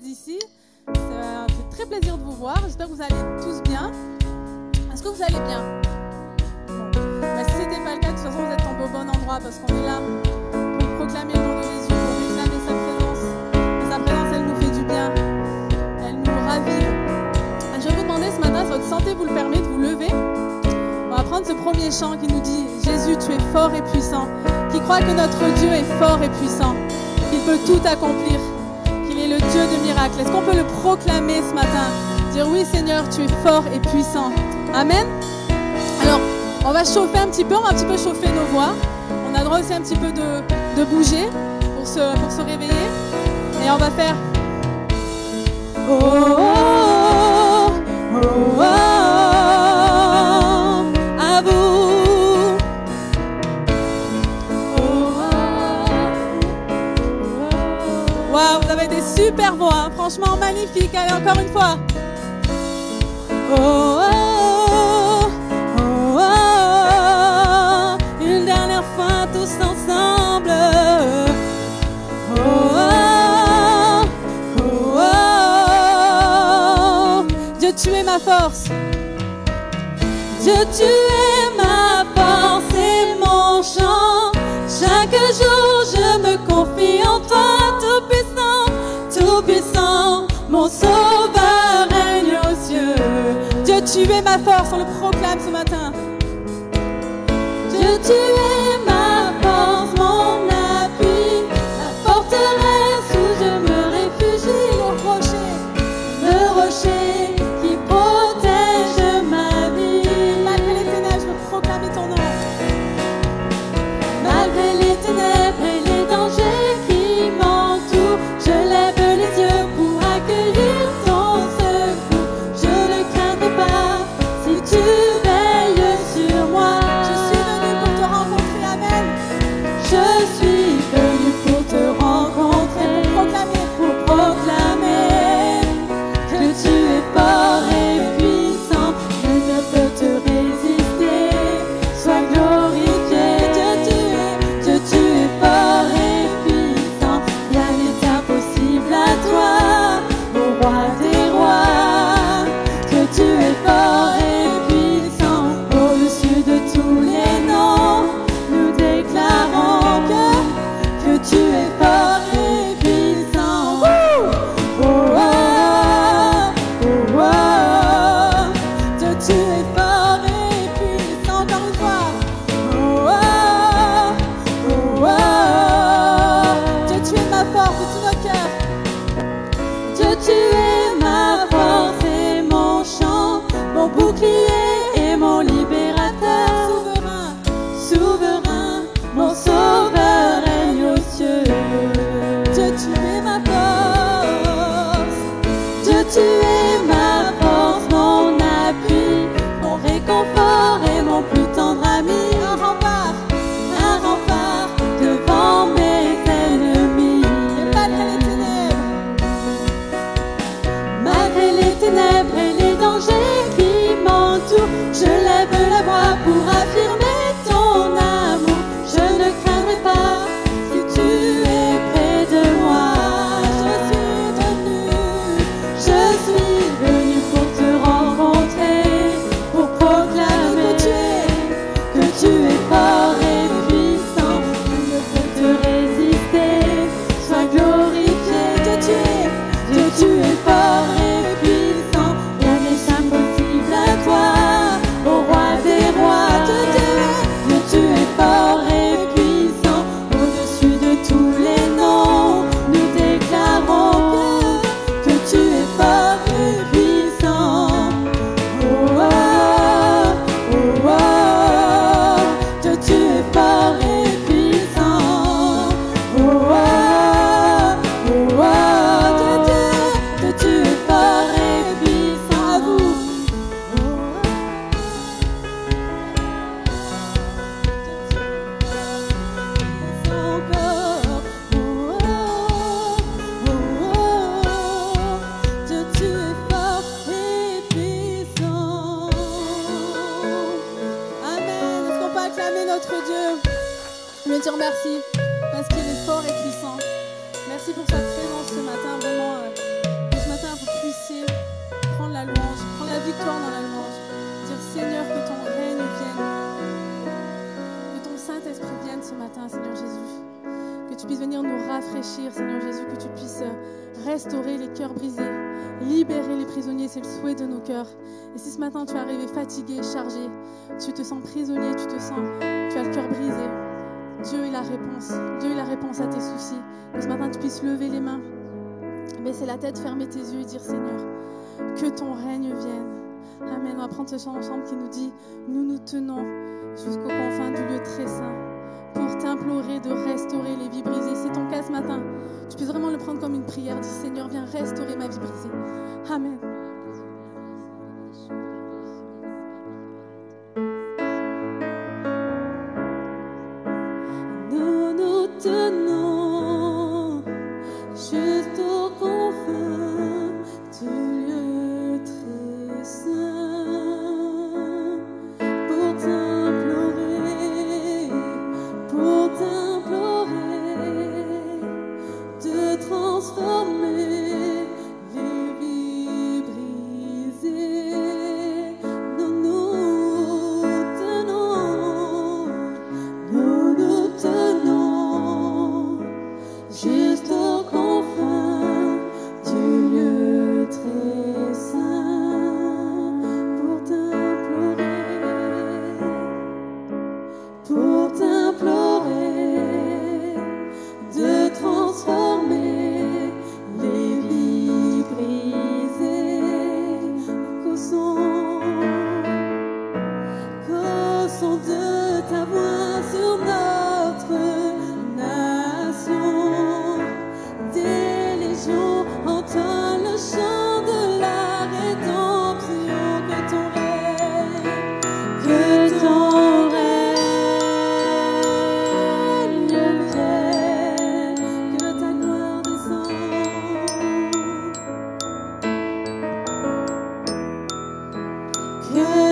d'être ici. Ça fait très plaisir de vous voir. J'espère que vous allez tous bien. Est-ce que vous allez bien? Bah, Si ce n'était pas le cas, de toute façon, vous êtes tombés au bon endroit parce qu'on est là pour proclamer le nom de Jésus, pour réclamer sa présence. Sa présence, elle nous fait du bien. Elle nous ravive. Je vais vous demander ce matin, si votre santé vous le permet, de vous lever. On va prendre ce premier chant qui nous dit Jésus, tu es fort et puissant. Qui croit que notre Dieu est fort et puissant. Qu'il peut tout accomplir le Dieu de miracles. Est-ce qu'on peut le proclamer ce matin? Dire oui Seigneur, tu es fort et puissant. Amen? Alors, on va chauffer un petit peu, on va un petit peu chauffer nos voix. On a droit aussi un petit peu de, bouger pour se, pour se réveiller. Et on va faire... oh, oh, super voix, franchement magnifique. Allez, encore une fois. Oh, oh, oh, une dernière fois tous ensemble. Oh, oh, Dieu, tu es ma force. Dieu, tu es ma force, on le proclame ce matin. acclamer notre Dieu, lui dire merci parce qu'il est fort et puissant. Merci pour sa présence ce matin, vraiment. Euh, que ce matin, vous puissiez prendre la louange, prendre la victoire dans la louange. Dire Seigneur, que ton règne vienne. Que ton Saint-Esprit vienne ce matin, Seigneur Jésus que tu puisses venir nous rafraîchir, Seigneur Jésus, que tu puisses euh, restaurer les cœurs brisés, libérer les prisonniers, c'est le souhait de nos cœurs. Et si ce matin tu es arrivé fatigué, chargé, tu te sens prisonnier, tu te sens, tu as le cœur brisé, Dieu est la réponse. Dieu est la réponse à tes soucis. Que ce matin tu puisses lever les mains, baisser la tête, fermer tes yeux et dire Seigneur, que ton règne vienne. Amen. On va prendre ce chant ensemble qui nous dit Nous nous tenons jusqu'au confins du lieu très saint pour t'implorer de restaurer les vies brisées. C'est ton cas ce matin. Tu peux vraiment le prendre comme une prière. Dis Seigneur, viens restaurer ma vie brisée. Amen. Que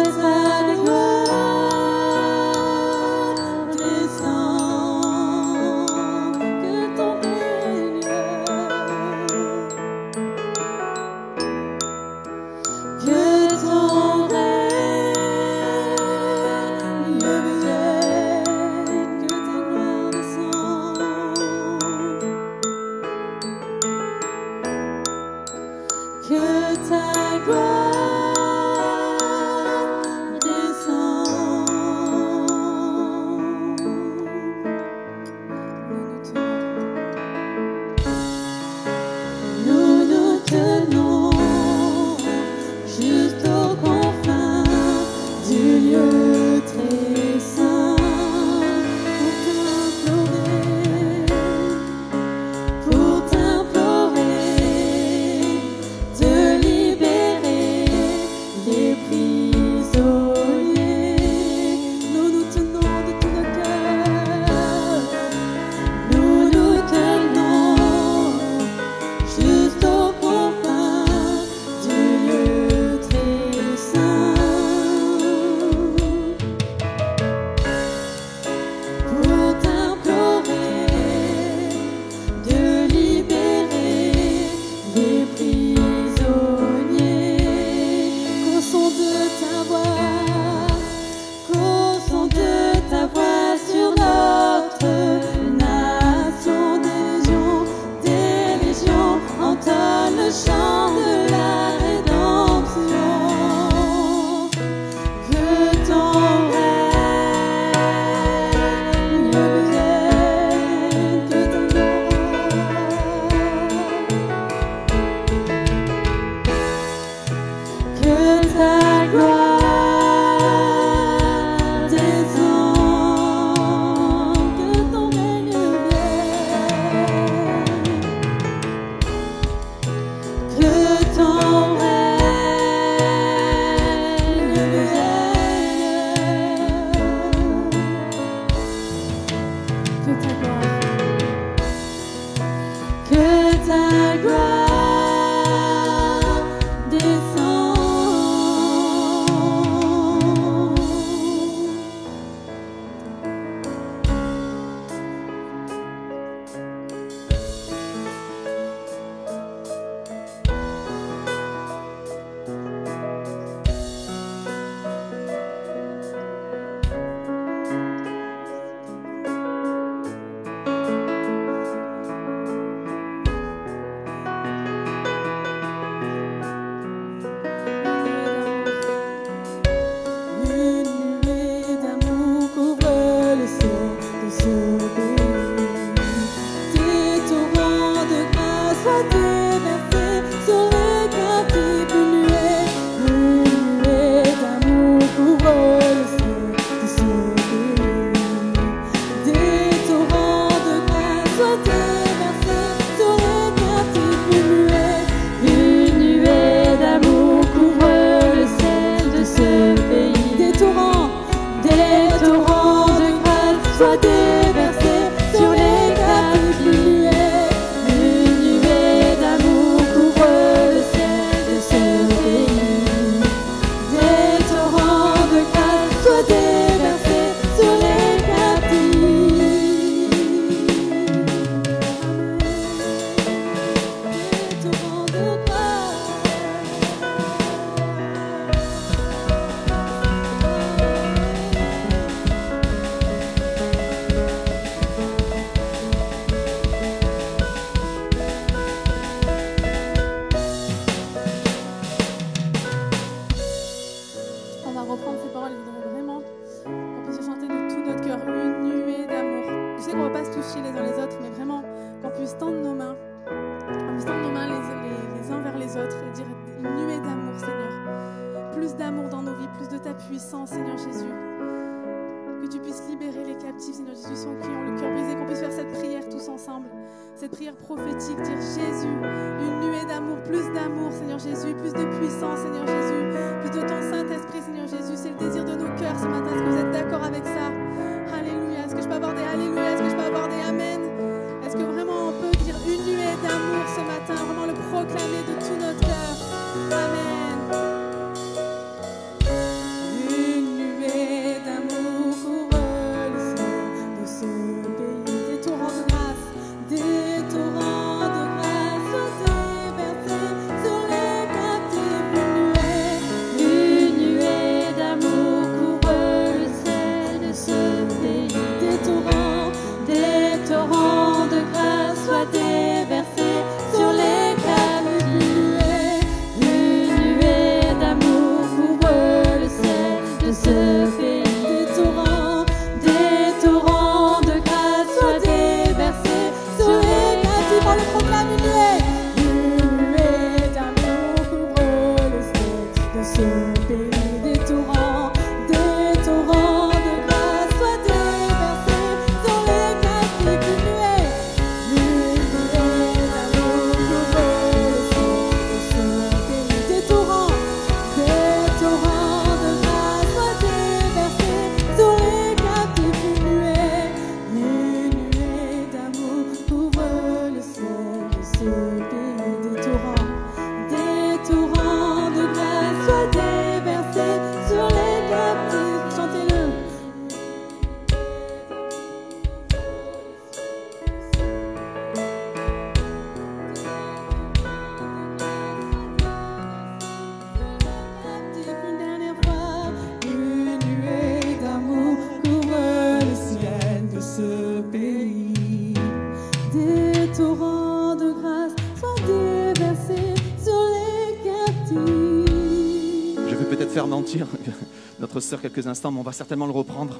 quelques instants, mais on va certainement le reprendre.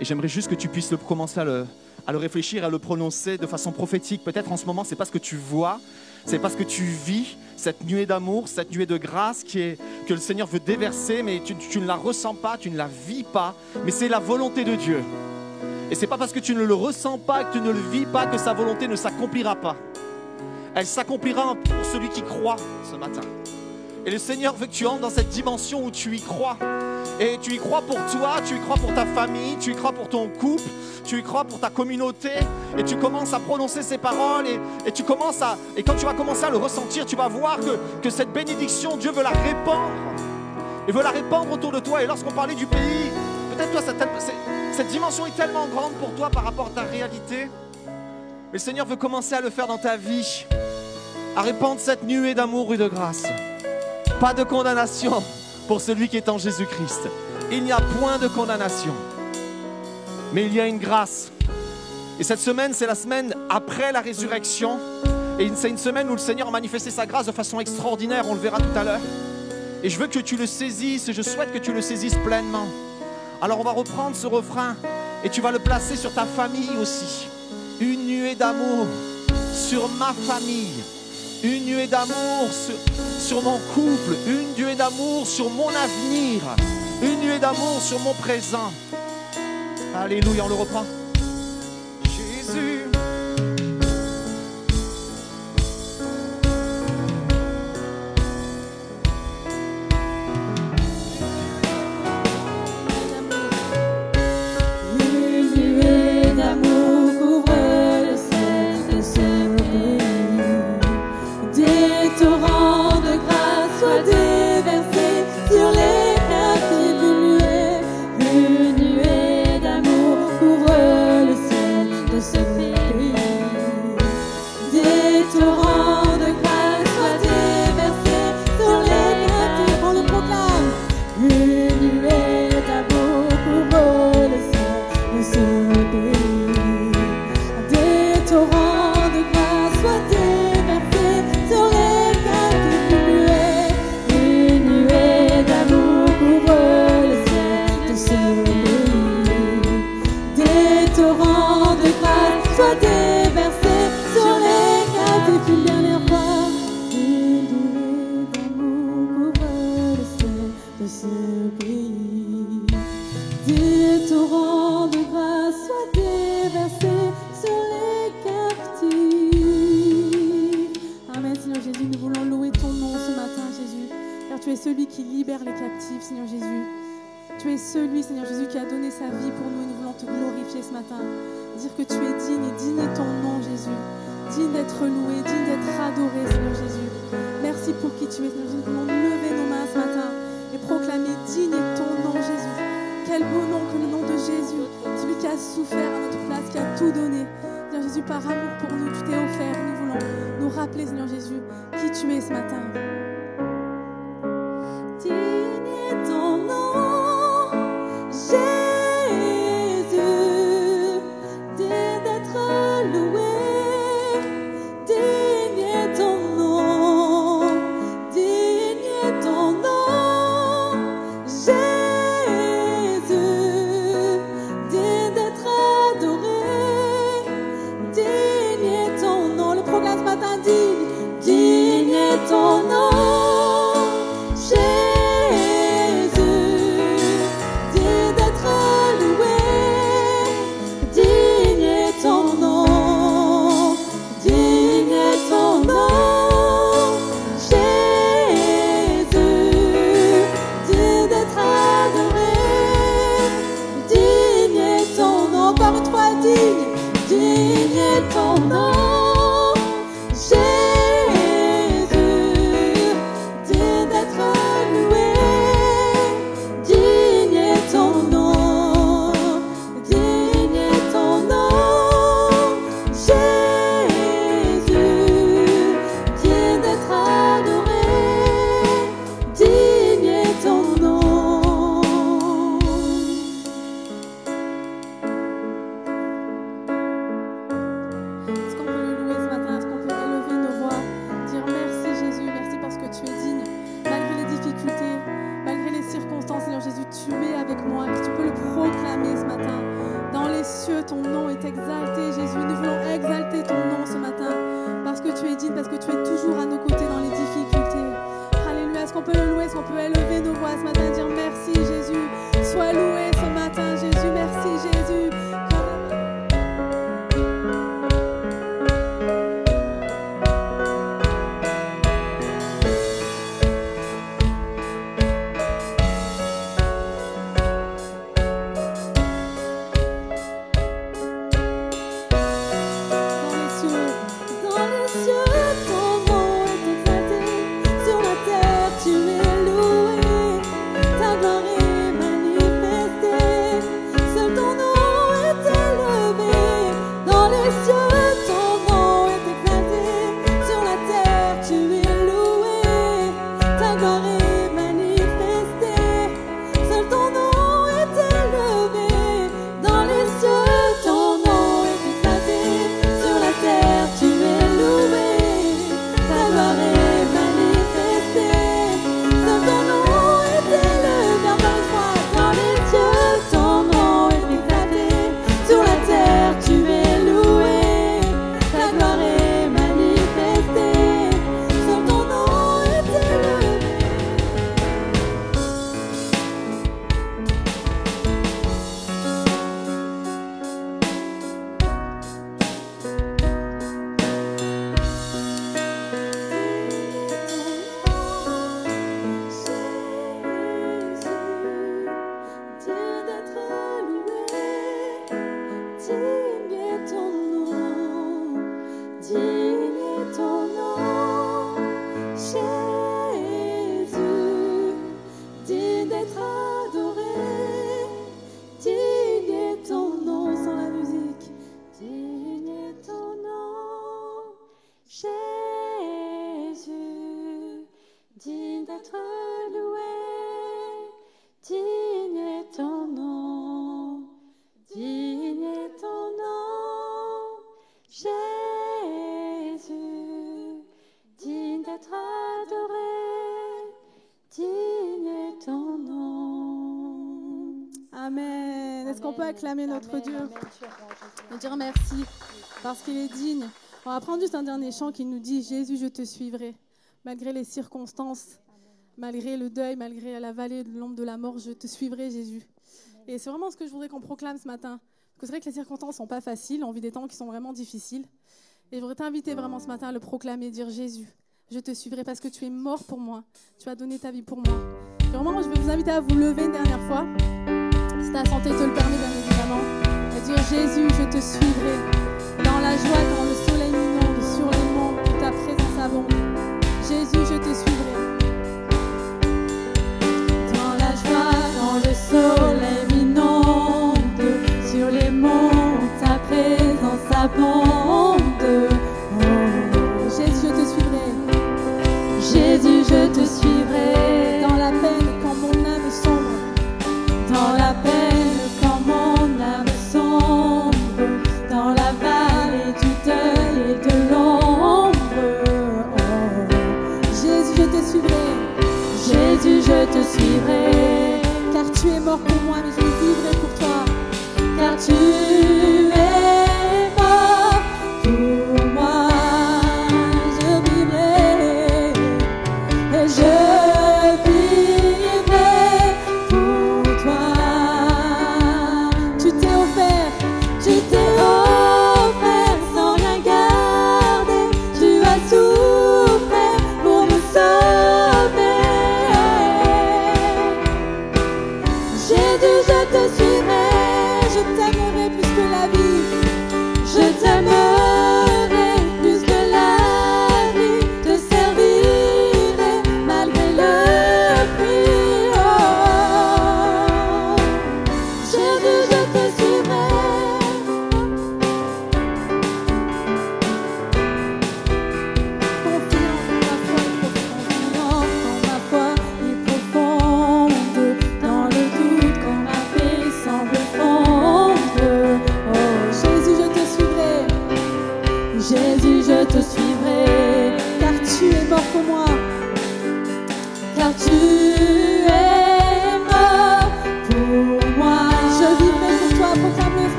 Et j'aimerais juste que tu puisses le, commencer à le, réfléchir, à le prononcer de façon prophétique. Peut-être en ce moment, c'est pas ce que tu vois, c'est pas ce que tu vis, cette nuée d'amour, cette nuée de grâce qui est, que le Seigneur veut déverser, mais tu, tu ne la ressens pas, tu ne la vis pas, mais c'est la volonté de Dieu. Et c'est pas parce que tu ne le ressens pas, que tu ne le vis pas, que sa volonté ne s'accomplira pas. Elle s'accomplira pour celui qui croit ce matin. Et le Seigneur veut que tu entres dans cette dimension où tu y crois. Et tu y crois pour toi, tu y crois pour ta famille, tu y crois pour ton couple, tu y crois pour ta communauté. Et tu commences à prononcer ces paroles et, tu commences à. Et quand tu vas commencer à le ressentir, tu vas voir que, cette bénédiction, Dieu veut la répandre. Il veut la répandre autour de toi. Et lorsqu'on parlait du pays, peut-être toi, cette, cette- cette dimension est tellement grande pour toi par rapport à ta réalité. Mais le Seigneur veut commencer à le faire dans ta vie. À répandre cette nuée d'amour et de grâce. Pas de condamnation pour celui qui est en Jésus-Christ. Il n'y a point de condamnation. Mais il y a une grâce. Et cette semaine, c'est la semaine après la résurrection. Et c'est une semaine où le Seigneur a manifesté sa grâce de façon extraordinaire. On le verra tout à l'heure. Et je veux que tu le saisisses je souhaite que tu le saisisses pleinement. Alors on va reprendre ce refrain et tu vas le placer sur ta famille aussi. Une nuée d'amour sur ma famille. Une nuée d'amour sur, mon couple. Une nuée d'amour sur mon avenir. Une nuée d'amour sur mon présent. Alléluia, on le reprend. Celui, Seigneur Jésus, qui a donné sa vie pour nous nous voulons te glorifier ce matin. Dire que tu es digne et digne est ton nom, Jésus. Digne d'être loué, digne d'être adoré, Seigneur Jésus. Merci pour qui tu es, Seigneur Jésus. Nous voulons lever nos mains ce matin et proclamer digne est ton nom, Jésus. Quel beau nom que le nom de Jésus, celui qui a souffert à notre place, qui a tout donné. Seigneur Jésus, par amour pour nous, tu t'es offert. Nous voulons nous rappeler, Seigneur Jésus, qui tu es ce matin. Acclamer notre Dieu et dire merci parce qu'il est digne. On va prendre juste un dernier chant qui nous dit Jésus, je te suivrai. Malgré les circonstances, malgré le deuil, malgré la vallée de l'ombre de la mort, je te suivrai, Jésus. Et c'est vraiment ce que je voudrais qu'on proclame ce matin. Parce que c'est vrai que les circonstances sont pas faciles, on vit des temps qui sont vraiment difficiles. Et je voudrais t'inviter vraiment ce matin à le proclamer, dire Jésus, je te suivrai parce que tu es mort pour moi. Tu as donné ta vie pour moi. Et vraiment, je vais vous inviter à vous lever une dernière fois. Si ta santé te le permet, Jésus, je te suivrai. Dans la joie, dans le soleil minant, sur les monts, ta présence abonde. Jésus, je te suivrai. Dans la joie, dans le soleil minonde, sur les monts, ta présence abonde. Tu es mort pour moi, mais je vivrai pour toi. car tu es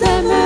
Je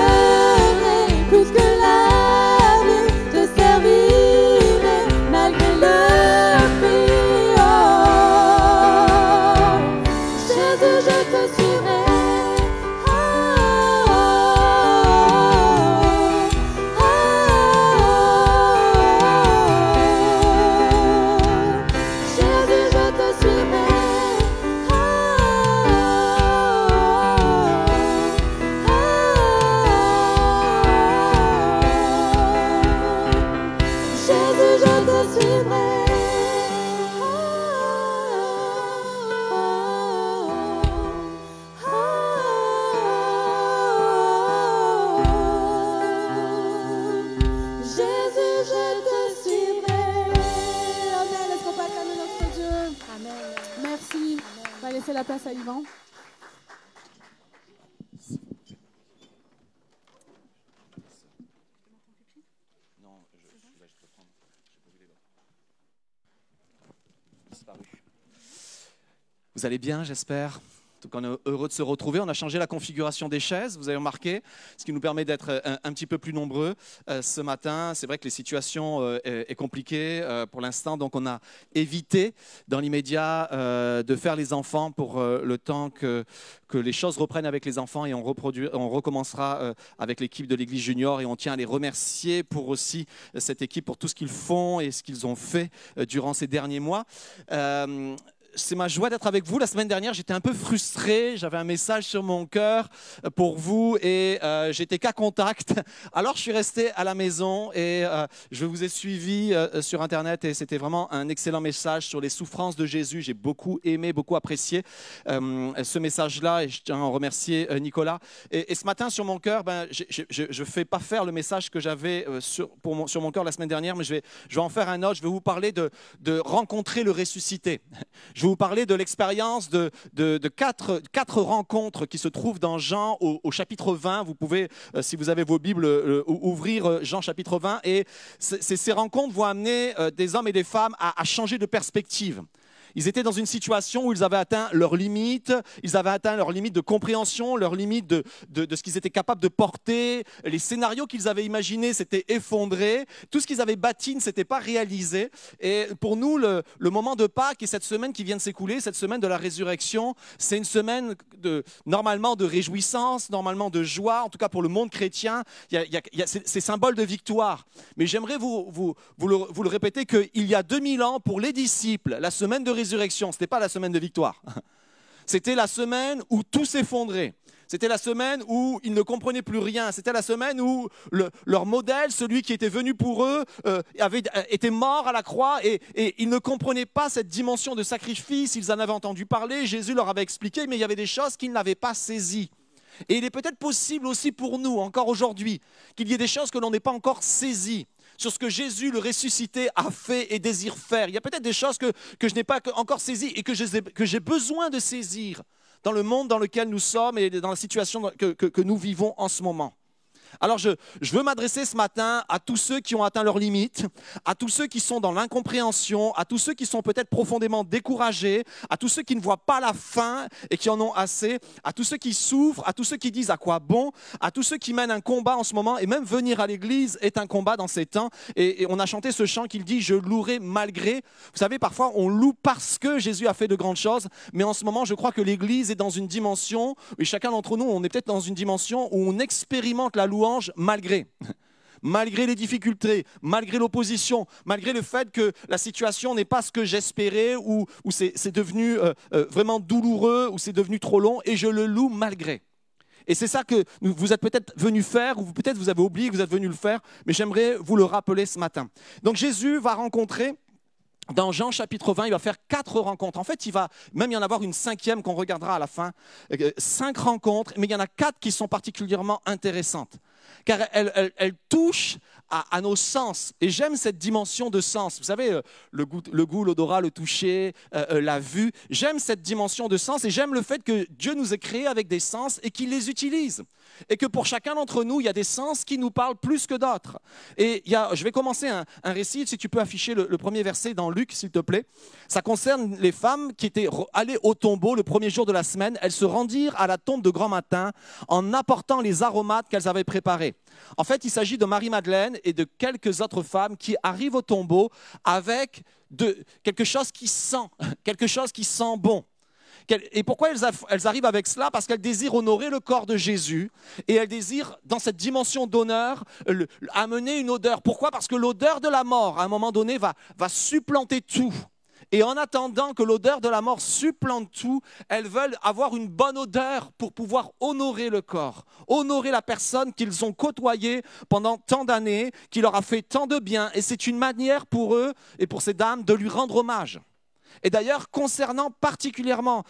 Vous allez bien, j'espère cas, on est heureux de se retrouver. On a changé la configuration des chaises, vous avez remarqué, ce qui nous permet d'être euh, un, petit peu plus nombreux euh, ce matin. C'est vrai que les situations euh, est, compliquée euh, pour l'instant, donc on a évité dans l'immédiat de faire les enfants pour le temps que, que les choses reprennent avec les enfants et on, on recommencera avec l'équipe de l'Église junior et on tient à les remercier pour aussi cette équipe, pour tout ce qu'ils font et ce qu'ils ont fait durant ces derniers mois. Euh, c'est ma joie d'être avec vous. La semaine dernière, j'étais un peu frustré. J'avais un message sur mon cœur pour vous et euh, j'étais qu'à contact. Alors, je suis resté à la maison et euh, je vous ai suivi euh, sur Internet et c'était vraiment un excellent message sur les souffrances de Jésus. J'ai beaucoup aimé, beaucoup apprécié euh, ce message-là et je tiens à en remercier euh, Nicolas. Et, ce matin, sur mon cœur, ben, je ne fais pas faire le message que j'avais euh, sur, mon- cœur la semaine dernière, mais je vais, je vais en faire un autre. Je vais vous parler de, rencontrer le ressuscité. vais vous parler de l'expérience de, quatre, rencontres qui se trouvent dans Jean au, chapitre 20. Vous pouvez, euh, si vous avez vos Bibles, euh, ou- ouvrir euh, Jean chapitre 20. Et ces rencontres vont amener euh, des hommes et des femmes à changer de perspective. Ils étaient dans une situation où ils avaient atteint leurs limites, ils avaient atteint leurs limites de compréhension, leurs limites de, de, ce qu'ils étaient capables de porter. Les scénarios qu'ils avaient imaginés s'étaient effondrés. Tout ce qu'ils avaient bâti ne s'était pas réalisé. Et pour nous, le, moment de Pâques et cette semaine qui vient de s'écouler, cette semaine de la résurrection, c'est une semaine de, normalement de réjouissance, normalement de joie, en tout cas pour le monde chrétien. Il y a- il y a- il y a- c'est c'est symbole de victoire. Mais j'aimerais vous, vous, vous, le, vous le répéter qu'il y a 2000 ans, pour les disciples, la semaine de résurrection, ce n'était pas la semaine de victoire. C'était la semaine où tout s'effondrait. C'était la semaine où ils ne comprenaient plus rien. C'était la semaine où le- leur modèle, celui qui était venu pour eux, euh, avait, euh, était mort à la croix et, et ils ne comprenaient pas cette dimension de sacrifice. Ils en avaient entendu parler, Jésus leur avait expliqué, mais il y avait des choses qu'ils n'avaient pas saisies. Et il est peut-être possible aussi pour nous, encore aujourd'hui, qu'il y ait des choses que l'on n'ait pas encore saisies sur ce que Jésus, le ressuscité, a fait et désire faire. Il y a peut-être des choses que, je n'ai pas encore saisies et que j'ai besoin de saisir dans le monde dans lequel nous sommes et dans la situation que nous vivons en ce moment. Alors je, veux m'adresser ce matin à tous ceux qui ont atteint leurs limites, à tous ceux qui sont dans l'incompréhension, à tous ceux qui sont peut-être profondément découragés, à tous ceux qui ne voient pas la fin et qui en ont assez, à tous ceux qui souffrent, à tous ceux qui disent à quoi bon, à tous ceux qui mènent un combat en ce moment et même venir à l'église est un combat dans ces temps. Et, on a chanté ce chant qui dit je louerai malgré. Vous savez, parfois on loue parce que Jésus a fait de grandes choses, mais en ce moment je crois que l'église est dans une dimension, et chacun d'entre nous, on est peut-être dans une dimension où on expérimente la louange malgré. Malgré les difficultés, malgré l'opposition, malgré le fait que la situation n'est pas ce que j'espérais, ou, c'est devenu euh, euh, vraiment douloureux, ou c'est devenu trop long, et je le loue malgré. Et c'est ça que vous êtes peut-être venu faire, ou peut-être vous avez oublié que vous êtes venu le faire, mais j'aimerais vous le rappeler ce matin. Donc Jésus va rencontrer dans Jean chapitre 20, il va faire quatre rencontres. En fait, il va même y en avoir une cinquième qu'on regardera à la fin. Euh, Cinq rencontres, mais il y en a quatre qui sont particulièrement intéressantes. Car elles touchent à, nos sens. Et j'aime cette dimension de sens. Vous savez, euh, le goût, le goût, l'odorat, le toucher, euh, euh, la vue. J'aime cette dimension de sens et j'aime le fait que Dieu nous ait créés avec des sens et qu'il les utilise. Et que pour chacun d'entre nous, il y a des sens qui nous parlent plus que d'autres. Et je vais commencer un, récit, si tu peux afficher le, premier verset dans Luc, s'il te plaît. Ça concerne les femmes qui étaient allées au tombeau le premier jour de la semaine. Elles se rendirent à la tombe de grand matin en apportant les aromates qu'elles avaient préparés. En fait, il s'agit de Marie-Madeleine et de quelques autres femmes qui arrivent au tombeau avec de, quelque chose qui sent, quelque chose qui sent bon. Et pourquoi elles, arrivent avec cela? Parce qu'elles désirent honorer le corps de Jésus et elles désirent, dans cette dimension d'honneur, amener une odeur. Pourquoi? Parce que l'odeur de la mort, à un moment donné, va, va supplanter tout. Et en attendant que l'odeur de la mort supplante tout, elles veulent avoir une bonne odeur pour pouvoir honorer le corps, honorer la personne qu'ils ont côtoyée pendant tant d'années, qui leur a fait tant de bien. Et c'est une manière pour eux et pour ces dames de lui rendre hommage. Et d'ailleurs, concernant particulièrement,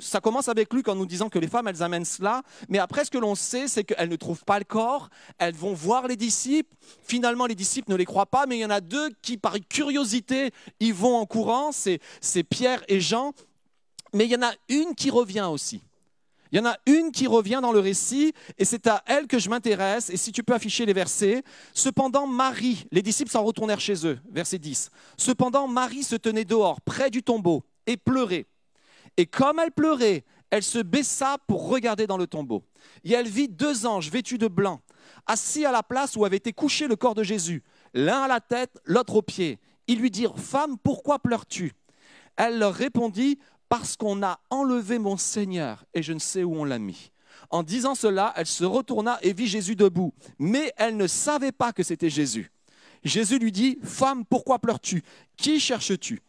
ça commence avec Luc en nous disant que les femmes, elles amènent cela, mais après, ce que l'on sait, c'est qu'elles ne trouvent pas le corps, elles vont voir les disciples, finalement, les disciples ne les croient pas, mais il y en a deux qui, par curiosité, y vont en courant, c'est Pierre et Jean, mais il y en a une qui revient aussi. Il y en a une qui revient dans le récit et c'est à elle que je m'intéresse. Et si tu peux afficher les versets. Cependant, Marie, les disciples s'en retournèrent chez eux, verset 10. Cependant, Marie se tenait dehors, près du tombeau, et pleurait. Et comme elle pleurait, elle se baissa pour regarder dans le tombeau. Et elle vit deux anges vêtus de blanc, assis à la place où avait été couché le corps de Jésus, l'un à la tête, l'autre aux pieds. Ils lui dirent, Femme, pourquoi pleures-tu? Elle leur répondit, Parce qu'on a enlevé mon Seigneur et je ne sais où on l'a mis. En disant cela, elle se retourna et vit Jésus debout, mais elle ne savait pas que c'était Jésus. Jésus lui dit, Femme, pourquoi pleures-tu? Qui cherches-tu?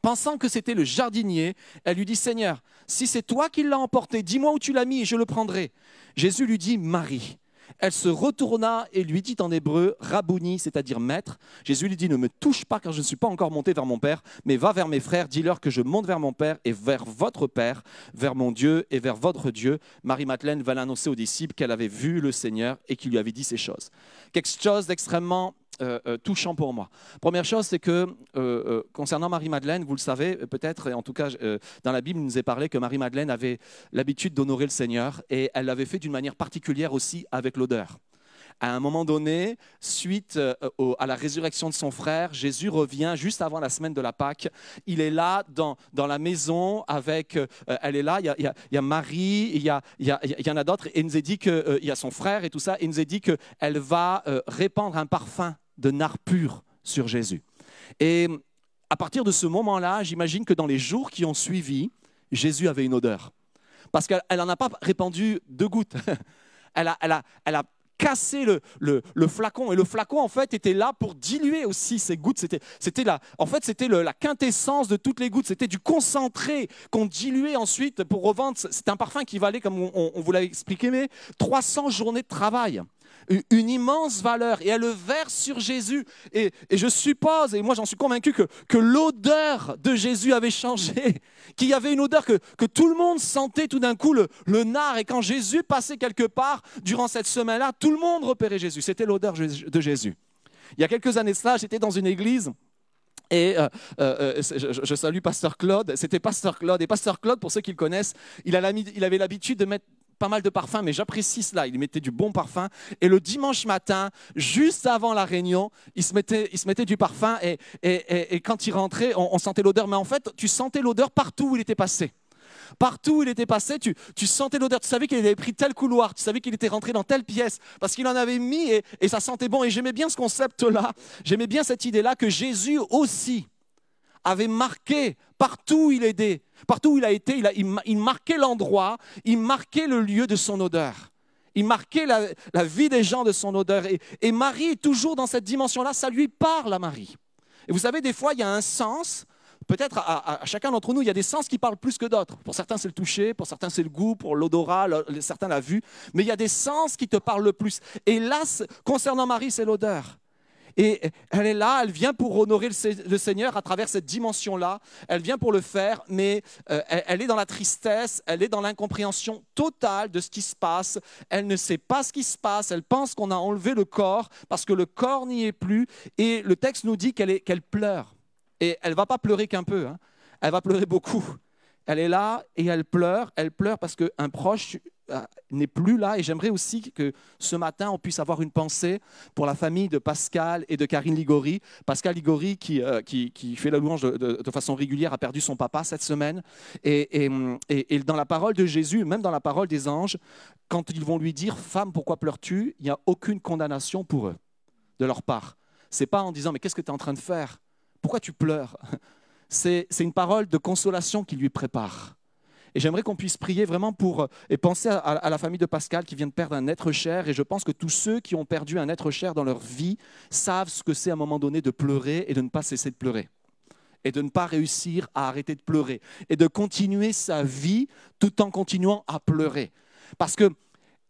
Pensant que c'était le jardinier, elle lui dit, Seigneur, si c'est toi qui l'as emporté, dis-moi où tu l'as mis et je le prendrai. Jésus lui dit, Marie. Elle se retourna et lui dit en hébreu, Rabouni, c'est-à-dire maître. Jésus lui dit, ne me touche pas car je ne suis pas encore monté vers mon Père, mais va vers mes frères, dis-leur que je monte vers mon Père et vers votre Père, vers mon Dieu et vers votre Dieu. Marie-Madeleine va l'annoncer aux disciples qu'elle avait vu le Seigneur et qu'il lui avait dit ces choses. Quelque chose d'extrêmement euh, euh, touchant pour moi. Première chose, c'est que euh, concernant Marie-Madeleine, vous le savez peut-être, et en tout cas dans la Bible, il nous est parlé que Marie-Madeleine avait l'habitude d'honorer le Seigneur et elle l'avait fait d'une manière particulière aussi avec l'odeur. à un moment donné, suite à la résurrection de son frère, Jésus revient juste avant la semaine de la Pâque. Il est là dans, dans la maison avec, elle est là, il y a, Marie, il y, a, il y, en a d'autres, et il nous est dit qu'il y a son frère et tout ça, et il nous est dit qu'elle va répandre un parfum de nard pur sur Jésus. Et à partir de ce moment-là, j'imagine que dans les jours qui ont suivi, Jésus avait une odeur. Parce qu'elle n'en a pas répandu deux gouttes. Elle a, elle a, elle a cassé le, le- flacon. Et le flacon, en fait, était là pour diluer aussi ces gouttes. C'était, c'était la, en fait, c'était la quintessence de toutes les gouttes. C'était du concentré qu'on diluait ensuite pour revendre. C'est un parfum qui valait, comme on, on- on vous l'a expliqué, mais 300 journées de travail. Une, immense valeur. Et elle le verse sur Jésus. Et, et je suppose, et moi j'en suis convaincu, que, que l'odeur de Jésus avait changé. Qu'il y avait une odeur que, que tout le monde sentait tout d'un coup, le, le nard. Et quand Jésus passait quelque part durant cette semaine-là, tout le monde repérait Jésus. C'était l'odeur de Jésus. Il y a quelques années de cela, j'étais dans une église. Et euh, euh, euh, je, je salue Pasteur Claude. C'était Pasteur Claude. Et Pasteur Claude, pour ceux qui le connaissent, il, a il avait l'habitude de mettre pas mal de parfums, mais j'apprécie cela. Il mettait du bon parfum. Et le dimanche matin, juste avant la réunion, il se mettait, il se mettait du parfum. Et, et- et- et quand il rentrait, on, on sentait l'odeur. Mais en fait, tu sentais l'odeur partout où il était passé. Partout où il était passé, tu, tu sentais l'odeur. Tu savais qu'il avait pris tel couloir. Tu savais qu'il était rentré dans telle pièce. Parce qu'il en avait mis et, et ça sentait bon. Et j'aimais bien ce concept-là. J'aimais bien cette idée-là que Jésus aussi avait marqué partout où il était, partout où il a été, il, a- marquait l'endroit, il marquait le lieu de son odeur. Il marquait la, vie des gens de son odeur. Et, Marie est toujours dans cette dimension-là, ça lui parle à Marie. Et vous savez, des fois, il y a un sens, peut-être à, à- chacun d'entre nous, il y a des sens qui parlent plus que d'autres. Pour certains, c'est le toucher, pour certains, c'est le goût, pour l'odorat, certains, la vue. Mais il y a des sens qui te parlent le plus. Et là, concernant Marie, c'est l'odeur. Et elle est là, elle vient pour honorer le Se- le Seigneur à travers cette dimension-là. Elle vient pour le faire, mais euh, elle, est dans la tristesse, elle est dans l'incompréhension totale de ce qui se passe. Elle ne sait pas ce qui se passe. Elle pense qu'on a enlevé le corps parce que le corps n'y est plus. Et le texte nous dit qu'elle pleure. Et elle va pas pleurer qu'un peu, hein. elle va pleurer beaucoup. Elle est là et elle pleure. Elle pleure parce qu'un proche n'est plus là. Et j'aimerais aussi que ce matin, on puisse avoir une pensée pour la famille de Pascal et de Karine Ligori. Pascal Ligori, qui, euh, qui, fait la louange de, façon régulière, a perdu son papa cette semaine. Et, et, et- dans la parole de Jésus, même dans la parole des anges, quand ils vont lui dire Femme, pourquoi pleures-tu? Il n'y a aucune condamnation pour eux, de leur part. C'est pas en disant Mais qu'est-ce que tu es en train de faire? Pourquoi tu pleures? C'est c'est une parole de consolation qui lui prépare. Et j'aimerais qu'on puisse prier vraiment pour et penser à, à la famille de Pascal qui vient de perdre un être cher. Et je pense que tous ceux qui ont perdu un être cher dans leur vie savent ce que c'est à un moment donné de pleurer et de ne pas cesser de pleurer. Et de ne pas réussir à arrêter de pleurer. Et de continuer sa vie tout en continuant à pleurer. Parce que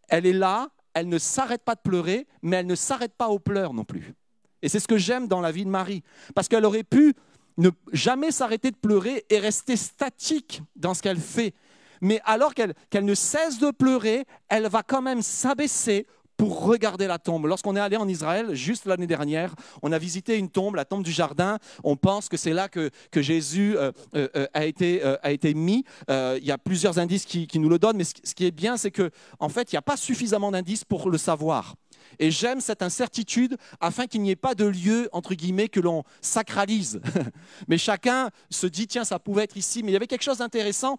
elle est là, elle ne s'arrête pas de pleurer, mais elle ne s'arrête pas aux pleurs non plus. Et c'est ce que j'aime dans la vie de Marie. Parce qu'elle aurait pu ne jamais s'arrêter de pleurer et rester statique dans ce qu'elle fait. Mais alors qu'elle ne cesse de pleurer, elle va quand même s'abaisser pour regarder la tombe. Lorsqu'on est allé en Israël, juste l'année dernière, on a visité une tombe, la tombe du jardin. On pense que c'est là que, Jésus euh, euh, euh, a, été, mis. Il y a plusieurs indices qui, nous le donnent, mais ce, qui est bien, c'est que en fait, il n'y a pas suffisamment d'indices pour le savoir. Et j'aime cette incertitude afin qu'il n'y ait pas de lieu, entre guillemets, que l'on sacralise. mais chacun se dit, tiens, ça pouvait être ici. Mais il y avait quelque chose d'intéressant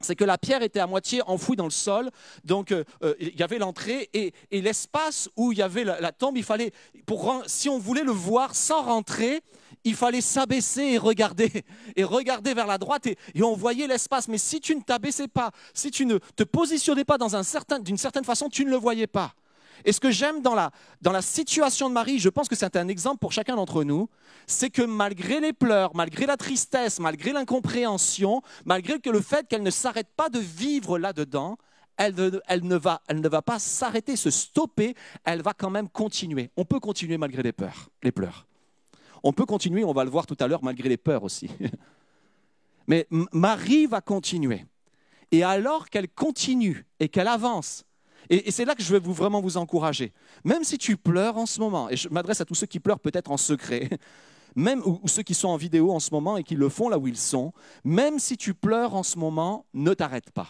c'est que la pierre était à moitié enfouie dans le sol, donc euh, euh, il y avait l'entrée et, l'espace où il y avait la, tombe, il fallait, pour, si on voulait le voir sans rentrer, il fallait s'abaisser et regarder, et regarder vers la droite et, et on voyait l'espace. Mais si tu ne t'abaissais pas, si tu ne te positionnais pas dans un certain, d'une certaine façon, tu ne le voyais pas. Et ce que j'aime dans la, dans la situation de Marie, je pense que c'est un exemple pour chacun d'entre nous, c'est que malgré les pleurs, malgré la tristesse, malgré l'incompréhension, malgré que le fait qu'elle ne s'arrête pas de vivre là-dedans, elle ne, va, elle ne va pas s'arrêter, se stopper, elle va quand même continuer. On peut continuer malgré les peurs, les pleurs. On peut continuer, on va le voir tout à l'heure, malgré les peurs aussi. Mais Marie va continuer. Et alors qu'elle continue et qu'elle avance, et, c'est là que je vais vous, vraiment vous encourager. Même si tu pleures en ce moment, et je m'adresse à tous ceux qui pleurent peut-être en secret, même ou ceux qui sont en vidéo en ce moment et qui le font là où ils sont, même si tu pleures en ce moment, ne t'arrête pas.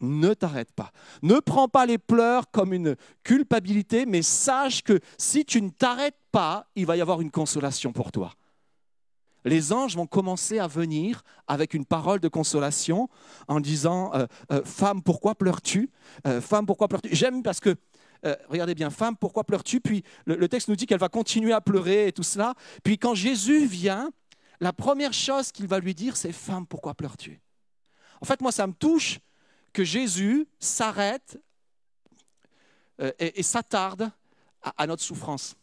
Ne t'arrête pas. Ne prends pas les pleurs comme une culpabilité, mais sache que si tu ne t'arrêtes pas, il va y avoir une consolation pour toi. Les anges vont commencer à venir avec une parole de consolation en disant euh, euh, Femme, pourquoi pleures-tu? Euh, Femme, pourquoi pleures-tu? J'aime parce que, regardez bien, Femme, pourquoi pleures-tu? Puis le, texte nous dit qu'elle va continuer à pleurer et tout cela. Puis quand Jésus vient, la première chose qu'il va lui dire, c'est Femme, pourquoi pleures-tu? En fait, moi, ça me touche que Jésus s'arrête et, s'attarde à notre souffrance.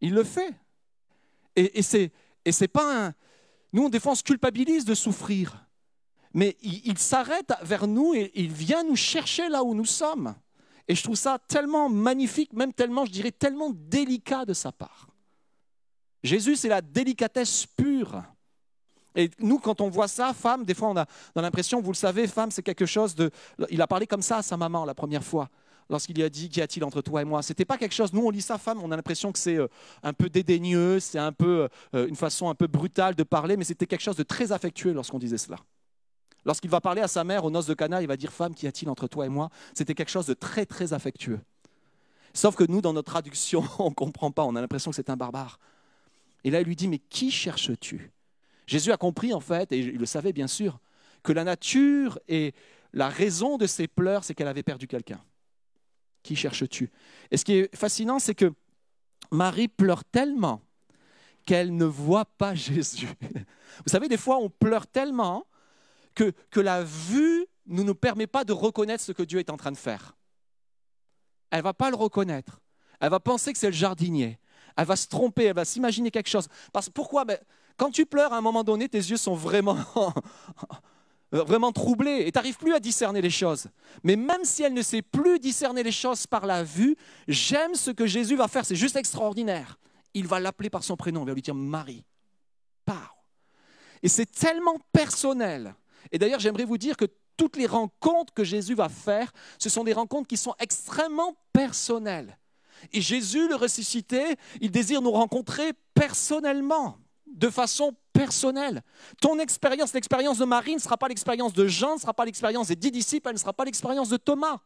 Il le fait. Et, c'est et c'est pas un. Nous, des fois, on se culpabilise de souffrir. Mais il, il s'arrête vers nous et il vient nous chercher là où nous sommes. Et je trouve ça tellement magnifique, même tellement, je dirais, tellement délicat de sa part. Jésus, c'est la délicatesse pure. Et nous, quand on voit ça, femme, des fois, on a, on a l'impression, vous le savez, femme, c'est quelque chose de. Il a parlé comme ça à sa maman la première fois, lorsqu'il lui a dit Qu'y a-t-il entre toi et moi? C'était pas quelque chose. Nous, on lit ça, femme, on a l'impression que c'est euh, un peu dédaigneux, c'est un peu euh, une façon un peu brutale de parler, mais c'était quelque chose de très affectueux lorsqu'on disait cela. Lorsqu'il va parler à sa mère aux noces de Cana, il va dire Femme, qu'y a-t-il entre toi et moi? C'était quelque chose de très, très affectueux. Sauf que nous, dans notre traduction, on ne comprend pas, on a l'impression que c'est un barbare. Et là, il lui dit Mais qui cherches-tu? Jésus a compris, en fait, et il le savait bien sûr, que la nature et la raison de ses pleurs, c'est qu'elle avait perdu quelqu'un. Qui cherches-tu? Et ce qui est fascinant, c'est que Marie pleure tellement qu'elle ne voit pas Jésus. Vous savez, des fois, on pleure tellement que, que la vue ne nous permet pas de reconnaître ce que Dieu est en train de faire. Elle va pas le reconnaître. Elle va penser que c'est le jardinier. Elle va se tromper, elle va s'imaginer quelque chose. Parce, pourquoi? Ben, Quand tu pleures, à un moment donné, tes yeux sont vraiment, vraiment troublés et tu n'arrives plus à discerner les choses. Mais même si elle ne sait plus discerner les choses par la vue, j'aime ce que Jésus va faire. C'est juste extraordinaire. Il va l'appeler par son prénom, il va lui dire Marie. Pars. Et c'est tellement personnel. Et d'ailleurs, j'aimerais vous dire que toutes les rencontres que Jésus va faire, ce sont des rencontres qui sont extrêmement personnelles. Et Jésus, le ressuscité, il désire nous rencontrer personnellement, de façon personnelle. Ton expérience, l'expérience de Marie ne sera pas l'expérience de Jean, ne sera pas l'expérience des dix disciples, elle ne sera pas l'expérience de Thomas.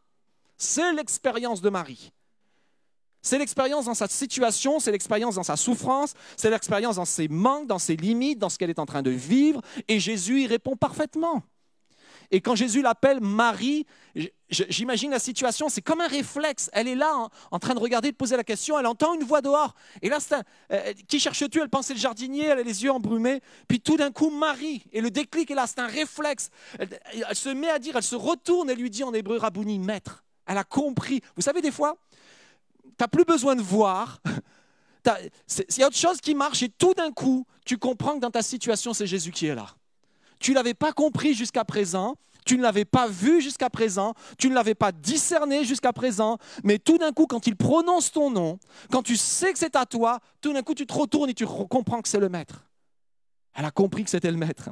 C'est l'expérience de Marie. C'est l'expérience dans sa situation, c'est l'expérience dans sa souffrance, c'est l'expérience dans ses manques, dans ses limites, dans ce qu'elle est en train de vivre. Et Jésus y répond parfaitement. Et quand Jésus l'appelle Marie, j'imagine la situation, c'est comme un réflexe. Elle est là en, en, train de regarder, de poser la question, elle entend une voix dehors. Et là, un, euh, qui cherches-tu? Elle pensait le jardinier, elle a les yeux embrumés. Puis tout d'un coup, Marie. Et le déclic est là, c'est un réflexe. Elle, elle, se met à dire, elle se retourne et lui dit en hébreu, Rabouni, maître. Elle a compris. Vous savez, des fois, tu n'as plus besoin de voir. Il y a autre chose qui marche et tout d'un coup, tu comprends que dans ta situation, c'est Jésus qui est là. Tu ne l'avais pas compris jusqu'à présent, tu ne l'avais pas vu jusqu'à présent, tu ne l'avais pas discerné jusqu'à présent, mais tout d'un coup, quand il prononce ton nom, quand tu sais que c'est à toi, tout d'un coup, tu te retournes et tu comprends que c'est le maître. Elle a compris que c'était le maître.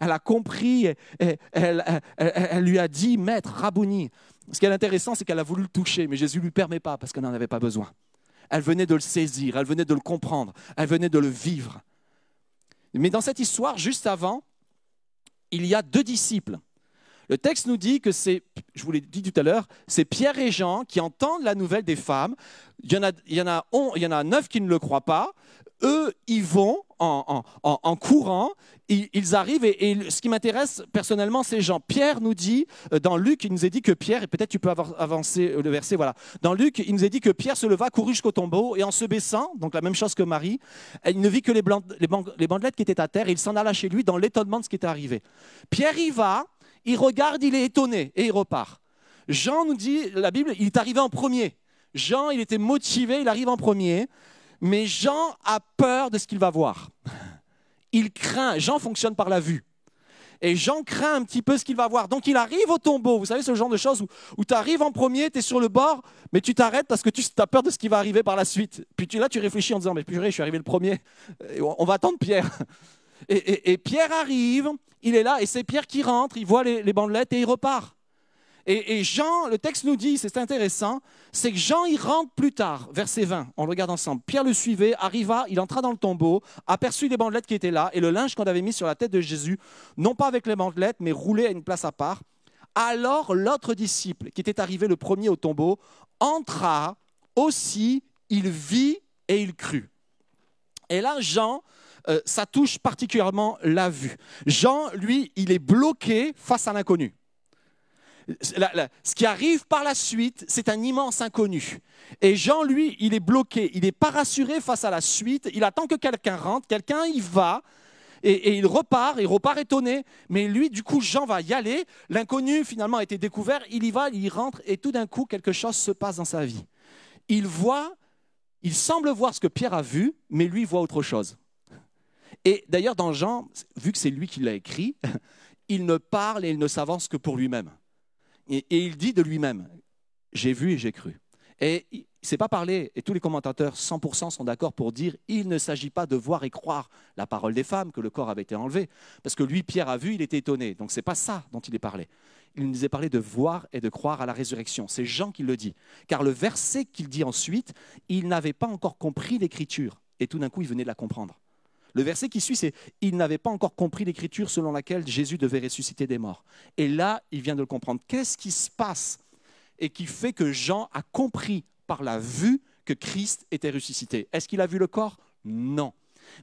Elle a compris, et, elle, lui a dit, maître, Rabouni. Ce qui est intéressant, c'est qu'elle a voulu le toucher, mais Jésus ne lui permet pas parce qu'elle n'en avait pas besoin. Elle venait de le saisir, elle venait de le comprendre, elle venait de le vivre. Mais dans cette histoire, juste avant, il y a deux disciples. Le texte nous dit que c'est, je vous l'ai dit tout à l'heure, c'est Pierre et Jean qui entendent la nouvelle des femmes. Il y en a, neuf qui ne le croient pas. Eux, ils vont en, courant, ils, arrivent, et, ce qui m'intéresse personnellement, c'est Jean. Pierre nous dit, euh, dans Luc, il nous est dit que Pierre, et peut-être tu peux avancer le verset, voilà. Dans Luc, il nous est dit que Pierre se leva, courut jusqu'au tombeau, et en se baissant, donc la même chose que Marie, il ne vit que les, les bandelettes qui étaient à terre, et il s'en alla chez lui dans l'étonnement de ce qui était arrivé. Pierre y va, il regarde, il est étonné, et il repart. Jean nous dit, la Bible, il est arrivé en premier. Jean, il était motivé, il arrive en premier. Mais Jean a peur de ce qu'il va voir. Il craint. Jean fonctionne par la vue. Et Jean craint un petit peu ce qu'il va voir. Donc il arrive au tombeau. Vous savez, ce genre de choses où, tu arrives en premier, tu es sur le bord, mais tu t'arrêtes parce que tu as peur de ce qui va arriver par la suite. Puis là, tu réfléchis en disant, mais purée, je suis arrivé le premier. On va attendre Pierre. Et, Pierre arrive, il est là, et c'est Pierre qui rentre, il voit les, les bandelettes et il repart. Et, Jean, le texte nous dit, c'est intéressant, c'est que Jean, il rentre plus tard, verset 20, on le regarde ensemble. Pierre le suivait, arriva, il entra dans le tombeau, aperçut les bandelettes qui étaient là et le linge qu'on avait mis sur la tête de Jésus, non pas avec les bandelettes, mais roulé à une place à part. Alors l'autre disciple, qui était arrivé le premier au tombeau, entra aussi, il vit et il crut. Et là, Jean, euh, ça touche particulièrement la vue. Jean, lui, il est bloqué face à l'inconnu. Ce qui arrive par la suite, c'est un immense inconnu. Et Jean, lui, il est bloqué, il n'est pas rassuré face à la suite, il attend que quelqu'un rentre, quelqu'un y va, et, et il repart, il repart étonné, mais lui, du coup, Jean va y aller, l'inconnu finalement a été découvert, il y va, il y rentre, et tout d'un coup, quelque chose se passe dans sa vie. Il voit, il semble voir ce que Pierre a vu, mais lui voit autre chose. Et d'ailleurs, dans Jean, vu que c'est lui qui l'a écrit, il ne parle et il ne s'avance que pour lui-même. Et, il dit de lui-même, j'ai vu et j'ai cru. Et il ne s'est pas parlé, et tous les commentateurs 100% sont d'accord pour dire, il ne s'agit pas de voir et croire la parole des femmes, que le corps avait été enlevé. Parce que lui, Pierre a vu, il était étonné. Donc ce n'est pas ça dont il est parlé. Il nous est parlé de voir et de croire à la résurrection. C'est Jean qui le dit. Car le verset qu'il dit ensuite, il n'avait pas encore compris l'écriture. Et tout d'un coup, il venait de la comprendre. Le verset qui suit, c'est Il n'avait pas encore compris l'écriture selon laquelle Jésus devait ressusciter des morts. Et là, il vient de le comprendre. Qu'est-ce qui se passe et qui fait que Jean a compris par la vue que Christ était ressuscité? Est-ce qu'il a vu le corps? Non.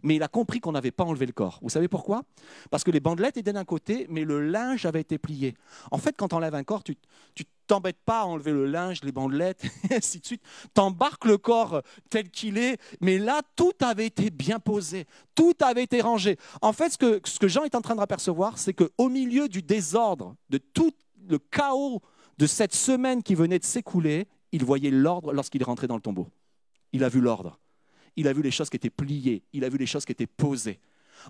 Mais il a compris qu'on n'avait pas enlevé le corps. Vous savez pourquoi? Parce que les bandelettes étaient d'un côté, mais le linge avait été plié. En fait, quand on enlèves un corps, tu tu t'embêtes pas à enlever le linge, les bandelettes, et ainsi de suite. T'embarques le corps tel qu'il est, mais là, tout avait été bien posé, tout avait été rangé. En fait, ce que, ce que Jean est en train de apercevoir, c'est qu'au milieu du désordre, de tout le chaos de cette semaine qui venait de s'écouler, il voyait l'ordre lorsqu'il rentré dans le tombeau. Il a vu l'ordre. Il a vu les choses qui étaient pliées. Il a vu les choses qui étaient posées.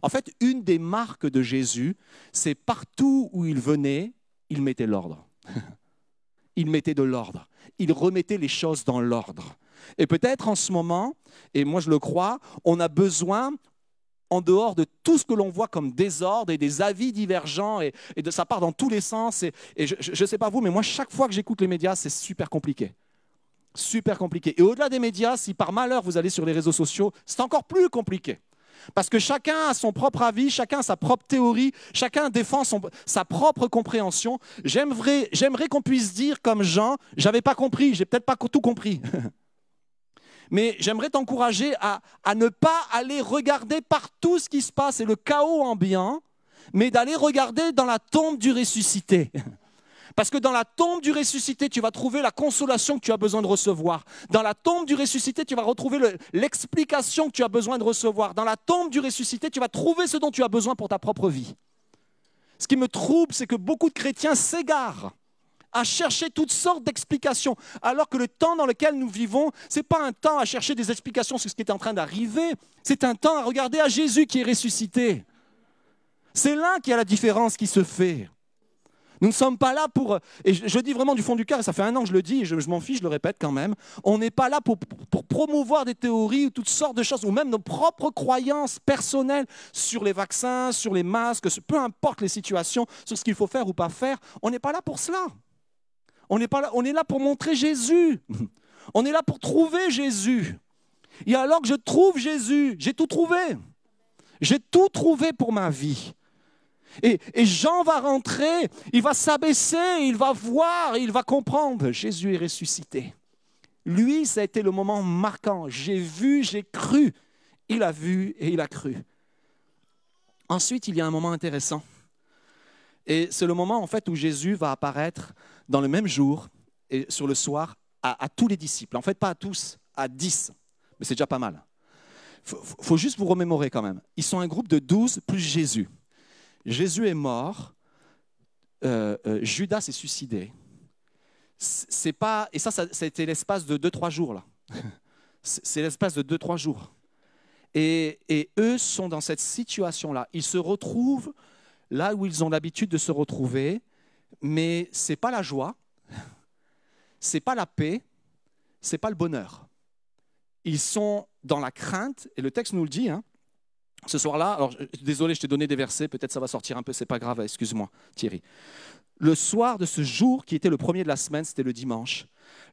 En fait, une des marques de Jésus, c'est partout où il venait, il mettait l'ordre. il mettait de l'ordre. Il remettait les choses dans l'ordre. Et peut-être en ce moment, et moi je le crois, on a besoin, en dehors de tout ce que l'on voit comme désordre et des avis divergents, et, de ça part dans tous les sens, et je ne sais pas vous, mais moi chaque fois que j'écoute les médias, c'est super compliqué. Super compliqué. Et au-delà des médias, si par malheur vous allez sur les réseaux sociaux, c'est encore plus compliqué. Parce que chacun a son propre avis, chacun a sa propre théorie, chacun défend son- sa propre compréhension. J'aimerais, j'aimerais qu'on puisse dire comme Jean, j'avais pas compris, j'ai peut-être pas tout compris. Mais j'aimerais t'encourager à, à ne pas aller regarder partout ce qui se passe et le chaos ambiant, mais d'aller regarder dans la tombe du ressuscité. Parce que dans la tombe du ressuscité, tu vas trouver la consolation que tu as besoin de recevoir. Dans la tombe du ressuscité, tu vas retrouver le- l'explication que tu as besoin de recevoir. Dans la tombe du ressuscité, tu vas trouver ce dont tu as besoin pour ta propre vie. Ce qui me trouble, c'est que beaucoup de chrétiens s'égarent à chercher toutes sortes d'explications, alors que le temps dans lequel nous vivons, ce n'est pas un temps à chercher des explications sur ce qui est en train d'arriver, c'est un temps à regarder à Jésus qui est ressuscité. C'est là qu'il y a la différence qui se fait. Nous ne sommes pas là pour, et je, dis vraiment du fond du cœur, et ça fait un an que je le dis, et je, m'en fiche, je le répète quand même, on n'est pas là pour, promouvoir des théories ou toutes sortes de choses, ou même nos propres croyances personnelles sur les vaccins, sur les masques, peu importe les situations, sur ce qu'il faut faire ou pas faire. On n'est pas là pour cela. On n'est pas on est là pour montrer Jésus. On est là pour trouver Jésus. Et alors que je trouve Jésus, j'ai tout trouvé. J'ai tout trouvé pour ma vie. Et, Jean va rentrer, il va s'abaisser, il va voir, il va comprendre. Jésus est ressuscité. Lui, ça a été le moment marquant. J'ai vu, j'ai cru. Il a vu et il a cru. Ensuite, il y a un moment intéressant. Et c'est le moment en fait où Jésus va apparaître dans le même jour et sur le soir à, tous les disciples. En fait, pas à tous, à dix. Mais c'est déjà pas mal. Il faut juste vous remémorer quand même. Ils sont un groupe de douze plus Jésus. Jésus est mort. euh, euh, Judas s'est suicidé. C'est pas et ça, ça, a été l'espace de 2-3 jours là. C'est c'est l'espace de 2-3 jours. Et, et eux sont dans cette situation-là. Ils se retrouvent là où ils ont l'habitude de se retrouver, mais c'est pas la joie, c'est pas la paix, c'est pas le bonheur. Ils sont dans la crainte, et le texte nous le dit. hein. Ce soir-là, alors désolé, je t'ai donné des versets, peut-être ça va sortir un peu, c'est pas grave, excuse-moi, Thierry. le soir de ce jour qui était le premier de la semaine, c'était le dimanche,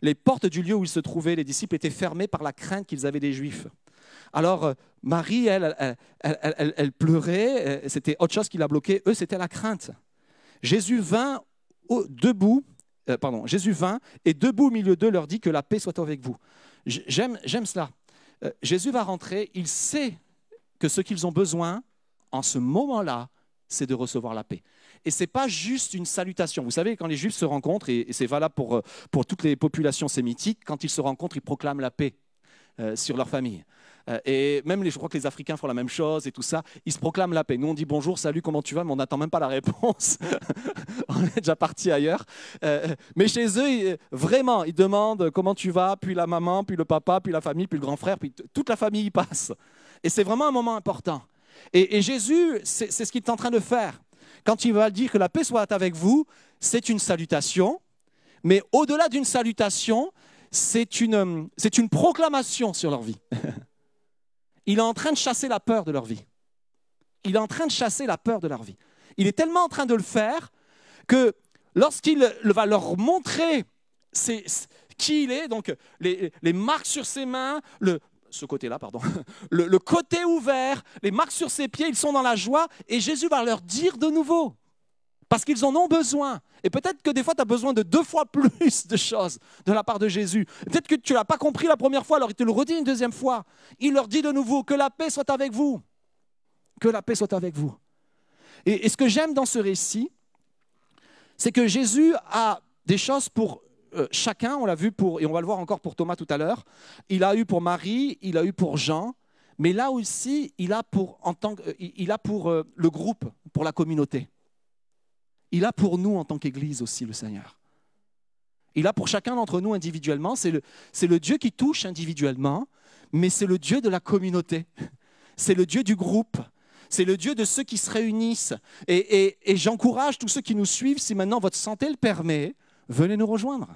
les portes du lieu où ils se trouvaient, les disciples, étaient fermées par la crainte qu'ils avaient des Juifs. Alors euh, Marie, elle, elle, pleurait, euh, c'était autre chose qui l'a bloqué, eux, c'était la crainte. Jésus vint debout, euh, pardon, Jésus vint et debout au milieu d'eux leur dit que la paix soit avec vous. J'aime, cela. Jésus va rentrer, il sait que ce qu'ils ont besoin en ce moment-là, c'est de recevoir la paix. Et ce n'est pas juste une salutation. Vous savez, quand les Juifs se rencontrent, et c'est valable pour, euh, pour toutes les populations sémitiques, quand ils se rencontrent, ils proclament la paix euh, sur leur famille. Euh, et même, je crois que les Africains font la même chose et tout ça. Ils se proclament la paix. Nous, on dit bonjour, salut, comment tu vas, mais on n'attend même pas la réponse. on est déjà parti ailleurs. Mais chez eux, vraiment, ils demandent comment tu vas, puis la maman, puis le papa, puis la famille, puis le grand frère, puis toute la famille y passe. Et c'est vraiment un moment important. Et, et Jésus, c'est ce qu'il est en train de faire. Quand il va dire que la paix soit avec vous, c'est une salutation. Mais au-delà d'une salutation, c'est une, une proclamation sur leur vie. Il est en train de chasser la peur de leur vie. Il est en train de chasser la peur de leur vie. Il est tellement en train de le faire que lorsqu'il va leur montrer ses- qui il est, donc les, les marques sur ses mains, le, ce côté-là, pardon, le, côté ouvert, les marques sur ses pieds, ils sont dans la joie, et Jésus va leur dire de nouveau, parce qu'ils en ont besoin. Et peut-être que des fois, tu as besoin de deux fois plus de choses de la part de Jésus. Peut-être que tu ne l'as pas compris la première fois, alors il te le redit une deuxième fois. Il leur dit de nouveau, que la paix soit avec vous. Que la paix soit avec vous. Et ce que j'aime dans ce récit, c'est que Jésus a des choses pour euh, chacun, on l'a vu pour, et on va le voir encore pour Thomas tout à l'heure, il a eu pour Marie, il a eu pour Jean, mais là aussi, il a pour, en tant euh, a pour euh, le groupe, pour la communauté. Il a pour nous en tant qu'Église aussi le Seigneur. Il a pour chacun d'entre nous individuellement. C'est le, le Dieu qui touche individuellement, mais c'est le Dieu de la communauté. C'est le Dieu du groupe. C'est le Dieu de ceux qui se réunissent. Et, et- et j'encourage tous ceux qui nous suivent, si maintenant votre santé le permet, venez nous rejoindre.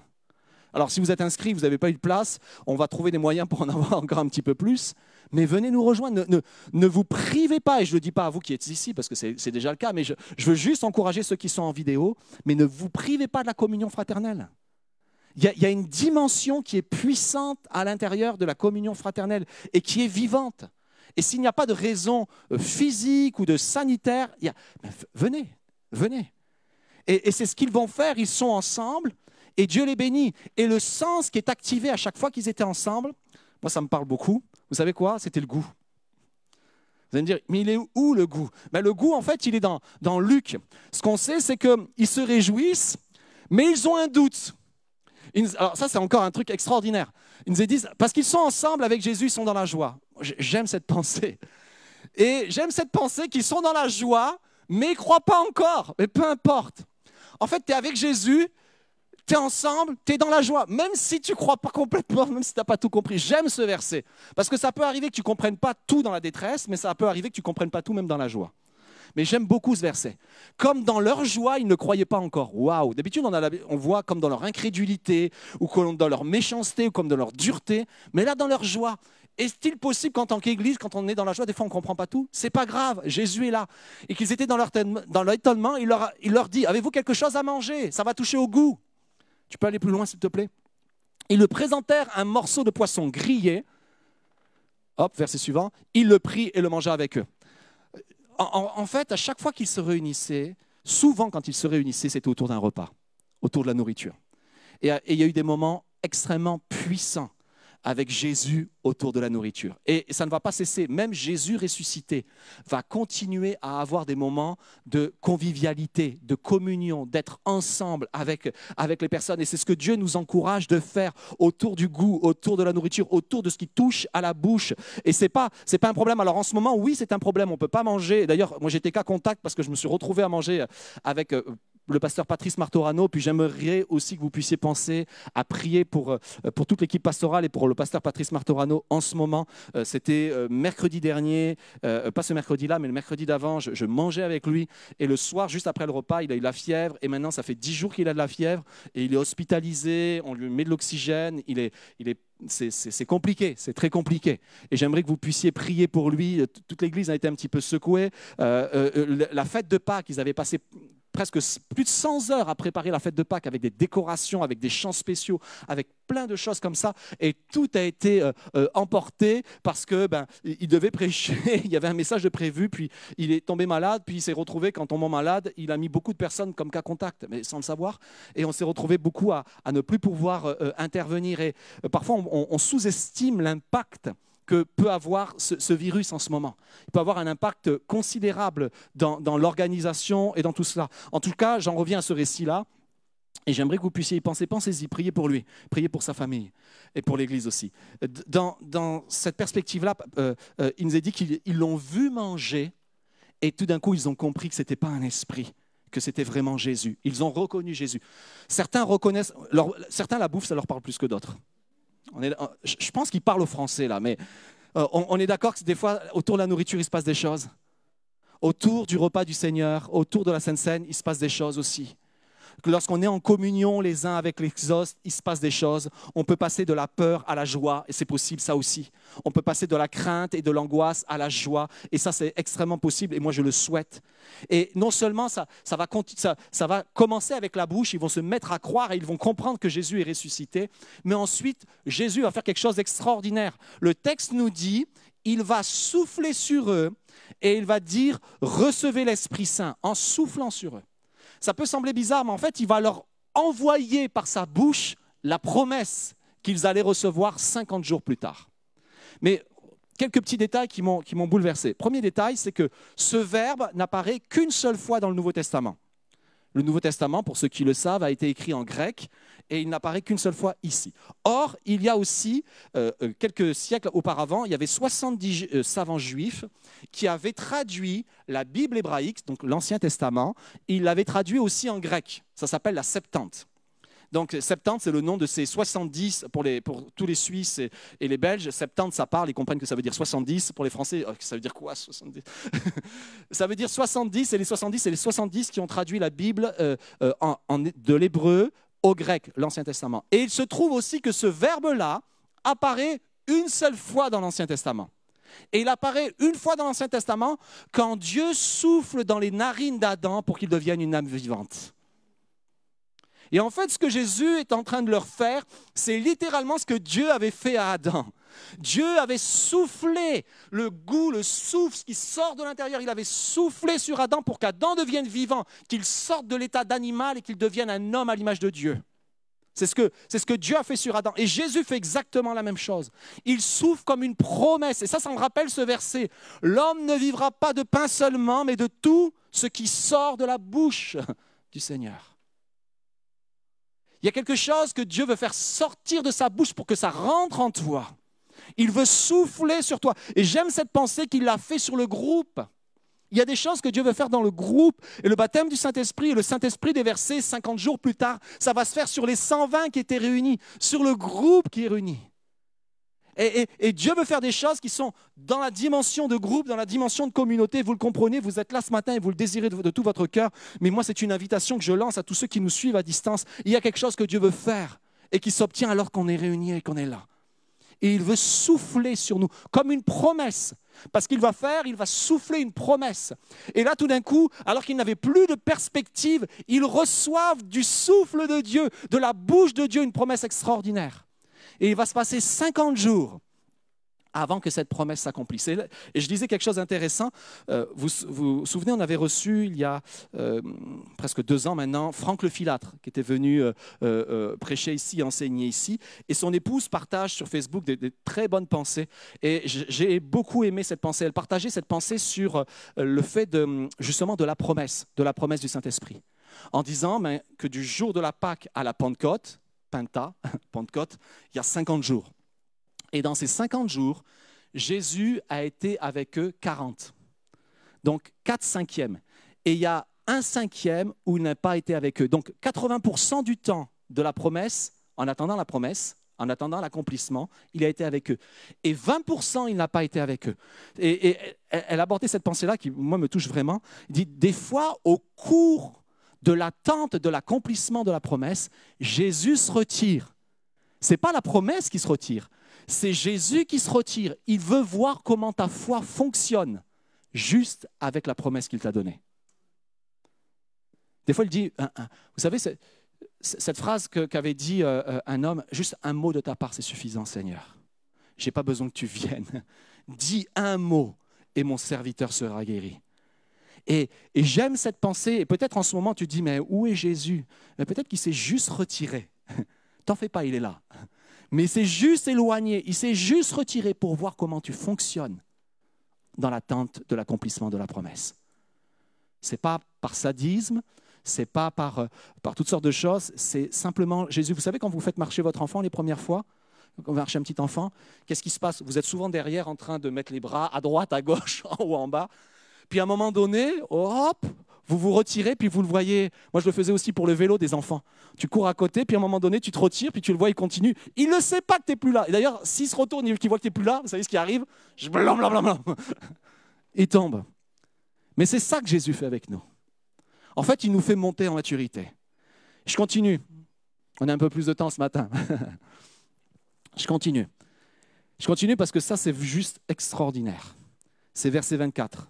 Alors si vous êtes inscrit, vous n'avez pas eu de place, on va trouver des moyens pour en avoir encore un petit peu plus. Mais venez nous rejoindre. Ne, vous privez pas, et je ne le dis pas à vous qui êtes ici, parce que c'est déjà le cas, mais je, veux juste encourager ceux qui sont en vidéo, mais ne vous privez pas de la communion fraternelle. Il y, a, une dimension qui est puissante à l'intérieur de la communion fraternelle et qui est vivante. Et s'il n'y a pas de raison euh, physique ou de sanitaire, il y a- venez, venez. Et, c'est ce qu'ils vont faire, ils sont ensemble et Dieu les bénit. Et le sens qui est activé à chaque fois qu'ils étaient ensemble, moi ça me parle beaucoup. Vous savez quoi? C'était le goût. Vous allez me dire, mais il est où le goût? Ben, Le goût, en fait, il est dans, dans Luc. Ce qu'on sait, c'est qu'ils se réjouissent, mais ils ont un doute. Alors ça, c'est encore un truc extraordinaire. Ils nous disent, parce qu'ils sont ensemble avec Jésus, ils sont dans la joie. J'aime cette pensée. Et j'aime cette pensée qu'ils sont dans la joie, mais ils ne croient pas encore. Mais peu importe. En fait, tu es avec Jésus, tu es ensemble, tu es dans la joie. Même si tu crois pas complètement, même si tu n'as pas tout compris. J'aime ce verset. Parce que ça peut arriver que tu ne comprennes pas tout dans la détresse, mais ça peut arriver que tu ne comprennes pas tout même dans la joie. Mais j'aime beaucoup ce verset. Comme dans leur joie, ils ne croyaient pas encore. Waouh D'habitude, on, on voit comme dans leur incrédulité, ou comme dans leur méchanceté, ou comme dans leur dureté. Mais là, dans leur joie. Est-il possible qu'en tant qu'Église, quand on est dans la joie, des fois on ne comprend pas tout? C'est pas grave, Jésus est là. Et qu'ils étaient dans leur, ten- dans leur étonnement, il leur, dit Avez-vous quelque chose à manger? Ça va toucher au goût. Tu peux aller plus loin, s'il te plaît? Ils le présentèrent un morceau de poisson grillé. Hop, verset suivant. Il le prit et le mangea avec eux. En, fait, à chaque fois qu'ils se réunissaient, souvent quand ils se réunissaient, c'était autour d'un repas, autour de la nourriture. Et il y a eu des moments extrêmement puissants avec Jésus autour de la nourriture. Et ça ne va pas cesser. Même Jésus ressuscité va continuer à avoir des moments de convivialité, de communion, d'être ensemble avec, avec les personnes. Et c'est ce que Dieu nous encourage de faire autour du goût, autour de la nourriture, autour de ce qui touche à la bouche. Et c'est pas c'est pas un problème. Alors en ce moment, oui, c'est un problème. On peut pas manger. D'ailleurs, moi j'étais qu'à contact parce que je me suis retrouvé à manger avec euh, le pasteur Patrice Martorano. Puis j'aimerais aussi que vous puissiez penser à prier pour, euh, pour toute l'équipe pastorale et pour le pasteur Patrice Martorano en ce moment. Euh, C'était euh, mercredi dernier, pas ce mercredi-là, mais le mercredi d'avant, je, mangeais avec lui. Et le soir, juste après le repas, il a eu la fièvre. Et maintenant, ça fait dix jours qu'il a de la fièvre. Et il est hospitalisé, on lui met de l'oxygène. Il est, il est, c'est, compliqué, c'est très compliqué. Et j'aimerais que vous puissiez prier pour lui. Toute l'église a été un petit peu secouée. La fête de Pâques, ils avaient passé presque plus de 100 heures à préparer la fête de Pâques avec des décorations, avec des chants spéciaux, avec plein de choses comme ça. Et tout a été euh, euh, emporté parce que ben, il devait prêcher. il y avait un message de prévu, puis il est tombé malade, puis il s'est retrouvé qu'en tombant malade, il a mis beaucoup de personnes comme cas contact, mais sans le savoir. Et on s'est retrouvé beaucoup à, ne plus pouvoir euh, intervenir. Et parfois, on sous-estime l'impact que peut avoir ce, virus en ce moment. Il peut avoir un impact considérable dans, l'organisation et dans tout cela. En tout cas, j'en reviens à ce récit-là. Et j'aimerais que vous puissiez y penser. Pensez-y, priez pour lui, priez pour sa famille et pour l'Église aussi. Dans, cette perspective-là, euh, euh, il nous est dit qu'ils ils l'ont vu manger et tout d'un coup, ils ont compris que ce n'était pas un esprit, que c'était vraiment Jésus. Ils ont reconnu Jésus. Certains reconnaissent, certains la bouffe, ça leur parle plus que d'autres. Est- je pense qu'ils parlent au français là, mais euh, on, on est d'accord que des fois, autour de la nourriture, il se passe des choses. Autour du repas du Seigneur, autour de la Sainte Seine, il se passe des choses aussi. Lorsqu'on est en communion les uns avec les autres, il se passe des choses. On peut passer de la peur à la joie, et c'est possible ça aussi. On peut passer de la crainte et de l'angoisse à la joie, et ça c'est extrêmement possible, et moi je le souhaite. Et non seulement ça, va, ça va commencer avec la bouche, ils vont se mettre à croire et ils vont comprendre que Jésus est ressuscité, mais ensuite Jésus va faire quelque chose d'extraordinaire. Le texte nous dit, il va souffler sur eux et il va dire, recevez l'Esprit Saint en soufflant sur eux. Ça peut sembler bizarre, mais en fait, il va leur envoyer par sa bouche la promesse qu'ils allaient recevoir 50 jours plus tard. Mais quelques petits détails qui m'ont bouleversé. Premier détail, c'est que ce verbe n'apparaît qu'une seule fois dans le Nouveau Testament. Le Nouveau Testament, pour ceux qui le savent, a été écrit en grec et il n'apparaît qu'une seule fois ici. Or, il y a aussi, euh, euh, quelques siècles auparavant, il y avait 70 ju- euh, savants juifs qui avaient traduit la Bible hébraïque, donc l'Ancien Testament, ils l'avaient traduit aussi en grec. Ça s'appelle la Septante. Donc, Septante, c'est le nom de ces 70 pour, tous les Suisses et, les Belges. Septante, ça parle, ils comprennent que ça veut dire 70. Pour les Français, euh, ça veut dire quoi 70 Ça veut dire 70, et les 70, c'est les 70 qui ont traduit la Bible euh, euh, de l'hébreu au grec, l'Ancien Testament. Et il se trouve aussi que ce verbe-là apparaît une seule fois dans l'Ancien Testament. Et il apparaît une fois dans l'Ancien Testament quand Dieu souffle dans les narines d'Adam pour qu'il devienne une âme vivante. Et en fait, ce que Jésus est en train de leur faire, c'est littéralement ce que Dieu avait fait à Adam. Dieu avait soufflé le goût, le souffle, ce qui sort de l'intérieur. Il avait soufflé sur Adam pour qu'Adam devienne vivant, qu'il sorte de l'état d'animal et qu'il devienne un homme à l'image de Dieu. C'est ce, que, c'est ce que Dieu a fait sur Adam. Et Jésus fait exactement la même chose. Il souffle comme une promesse. Et ça, ça me rappelle ce verset. L'homme ne vivra pas de pain seulement, mais de tout ce qui sort de la bouche du Seigneur. Il y a quelque chose que Dieu veut faire sortir de sa bouche pour que ça rentre en toi. Il veut souffler sur toi. Et j'aime cette pensée qu'il a fait sur le groupe. Il y a des choses que Dieu veut faire dans le groupe. Et le baptême du Saint-Esprit et le Saint-Esprit déversé 50 jours plus tard, ça va se faire sur les 120 qui étaient réunis, sur le groupe qui est réuni. Et, Dieu veut faire des choses qui sont dans la dimension de groupe, dans la dimension de communauté. Vous le comprenez, vous êtes là ce matin et vous le désirez de, de tout votre cœur. Mais moi, c'est une invitation que je lance à tous ceux qui nous suivent à distance. Il y a quelque chose que Dieu veut faire et qui s'obtient alors qu'on est réunis et qu'on est là. Et il veut souffler sur nous comme une promesse. Parce qu'il va faire, il va souffler une promesse. Et là, tout d'un coup, alors qu'ils n'avaient plus de perspective, ils reçoivent du souffle de Dieu, de la bouche de Dieu, une promesse extraordinaire. Et il va se passer 50 jours avant que cette promesse s'accomplisse. Et, je disais quelque chose d'intéressant. Euh, vous, vous souvenez, on avait reçu il y a euh, presque deux ans maintenant Franck Le Filâtre, qui était venu euh, prêcher ici, enseigner ici. Et son épouse partage sur Facebook des, très bonnes pensées. Et j'ai beaucoup aimé cette pensée. Elle partageait cette pensée sur le fait de, justement de la promesse, de la promesse du Saint-Esprit. En disant que du jour de la Pâque à la Pentecôte, Pentecôte, il y a 50 jours. Et dans ces 50 jours, Jésus a été avec eux 40. Donc 4 cinquièmes. Et il y a un cinquième où il n'a pas été avec eux. Donc 80% du temps de la promesse, en attendant la promesse, en attendant l'accomplissement, il a été avec eux. Et 20%, il n'a pas été avec eux. Et, elle elle a abordé cette pensée-là qui, moi, me touche vraiment. Il dit, des fois, au cours de l'attente de l'accomplissement de la promesse, Jésus se retire. C'est pas la promesse qui se retire, c'est Jésus qui se retire. Il veut voir comment ta foi fonctionne juste avec la promesse qu'il t'a donnée. Des fois, il dit, vous savez, cette phrase qu'avait dit euh, euh, un homme, juste un mot de ta part, c'est suffisant, Seigneur. J'ai pas besoin que tu viennes. Dis un mot et mon serviteur sera guéri. Et, j'aime cette pensée. Et peut-être en ce moment, tu te dis, mais où est Jésus? Mais Peut-être qu'il s'est juste retiré. T'en fais pas, il est là. Mais il s'est juste éloigné. Il s'est juste retiré pour voir comment tu fonctionnes dans l'attente de l'accomplissement de la promesse. C'est pas par sadisme, c'est pas par, euh, par toutes sortes de choses, c'est simplement Jésus. Vous savez, quand vous faites marcher votre enfant les premières fois, quand vous marchez un petit enfant, qu'est-ce qui se passe? Vous êtes souvent derrière en train de mettre les bras à droite, à gauche, en haut, en bas. Puis à un moment donné, hop, vous vous retirez, puis vous le voyez. Moi, je le faisais aussi pour le vélo des enfants. Tu cours à côté, puis à un moment donné, tu te retires, puis tu le vois, il continue. Il ne sait pas que tu n'es plus là. Et d'ailleurs, s'il se retourne et qu'il voit que tu n'es plus là, vous savez ce qui arrive? Je. Il tombe. Mais c'est ça que Jésus fait avec nous. En fait, il nous fait monter en maturité. Je continue. On a un peu plus de temps ce matin. Je continue. Je continue parce que ça, c'est juste extraordinaire. C'est verset 24.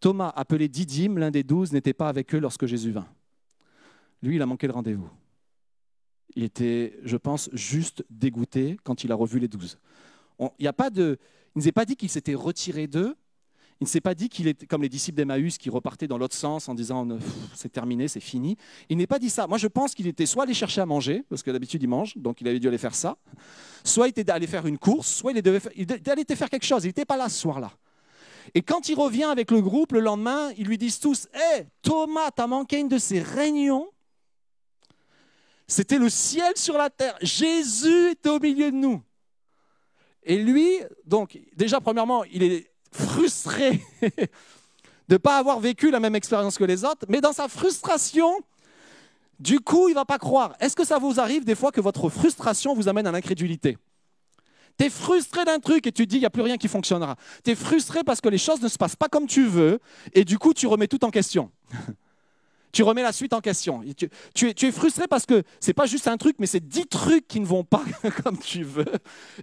Thomas, appelé Didyme, l'un des douze, n'était pas avec eux lorsque Jésus vint. Lui, il a manqué le rendez-vous. Il était, je pense, juste dégoûté quand il a revu les douze. Il ne s'est pas dit qu'il s'était retiré d'eux. Il ne s'est pas dit qu'il était comme les disciples d'Emmaüs qui repartaient dans l'autre sens en disant c'est terminé, c'est fini. Il n'est pas dit ça. Moi, je pense qu'il était soit allé chercher à manger, parce que d'habitude il mange, donc il avait dû aller faire ça, soit il était allé faire une course, soit il il était allé faire quelque chose. Il n'était pas là ce soir-là. Et quand il revient avec le groupe le lendemain, ils lui disent tous Hé, Thomas, t'as manqué une de ces réunions C'était le ciel sur la terre. Jésus était au milieu de nous. Et lui, donc, déjà, premièrement, il est frustré de ne pas avoir vécu la même expérience que les autres, mais dans sa frustration, du coup, il ne va pas croire. Est-ce que ça vous arrive des fois que votre frustration vous amène à l'incrédulité? Tu es frustré d'un truc et tu te dis, il n'y a plus rien qui fonctionnera. Tu es frustré parce que les choses ne se passent pas comme tu veux et du coup, tu remets tout en question. tu remets la suite en question. Tu, tu es, frustré parce que c'est pas juste un truc, mais c'est dix trucs qui ne vont pas comme tu veux.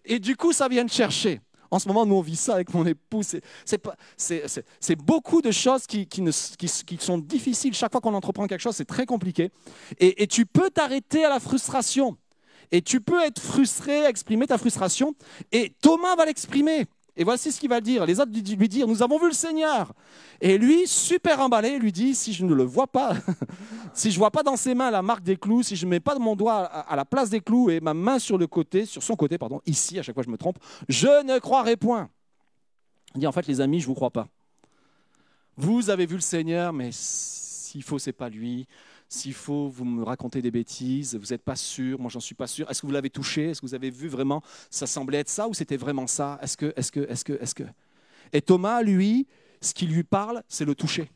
Et du coup, ça vient te chercher. En ce moment, nous, on vit ça avec mon époux. C'est- beaucoup de choses qui, sont difficiles. Chaque fois qu'on entreprend quelque chose, c'est très compliqué. Et tu peux t'arrêter à la frustration. Et tu peux être frustré, exprimer ta frustration. Et Thomas va l'exprimer. Et voici ce qu'il va dire. Les autres lui lui dire, nous avons vu le Seigneur. Et lui, super emballé, lui dit, si je ne le vois pas, si je vois pas dans ses mains la marque des clous, si je ne mets pas mon doigt à à la place des clous et ma main sur le côté, sur son côté, pardon, ici, à chaque fois je me trompe, je ne croirai point. Il dit, en fait, les amis, je ne vous crois pas. Vous avez vu le Seigneur, mais s'il faut, c'est pas lui. S'il faut, vous me racontez des bêtises, vous n'êtes pas sûr, moi j'en suis pas sûr. Est-ce que vous l'avez touché? Est-ce que vous avez vu vraiment Ça semblait être ça ou c'était vraiment ça? Est-ce que, est-ce que, est-ce que, est-ce que? Et Thomas, lui, ce qui lui parle, c'est le toucher.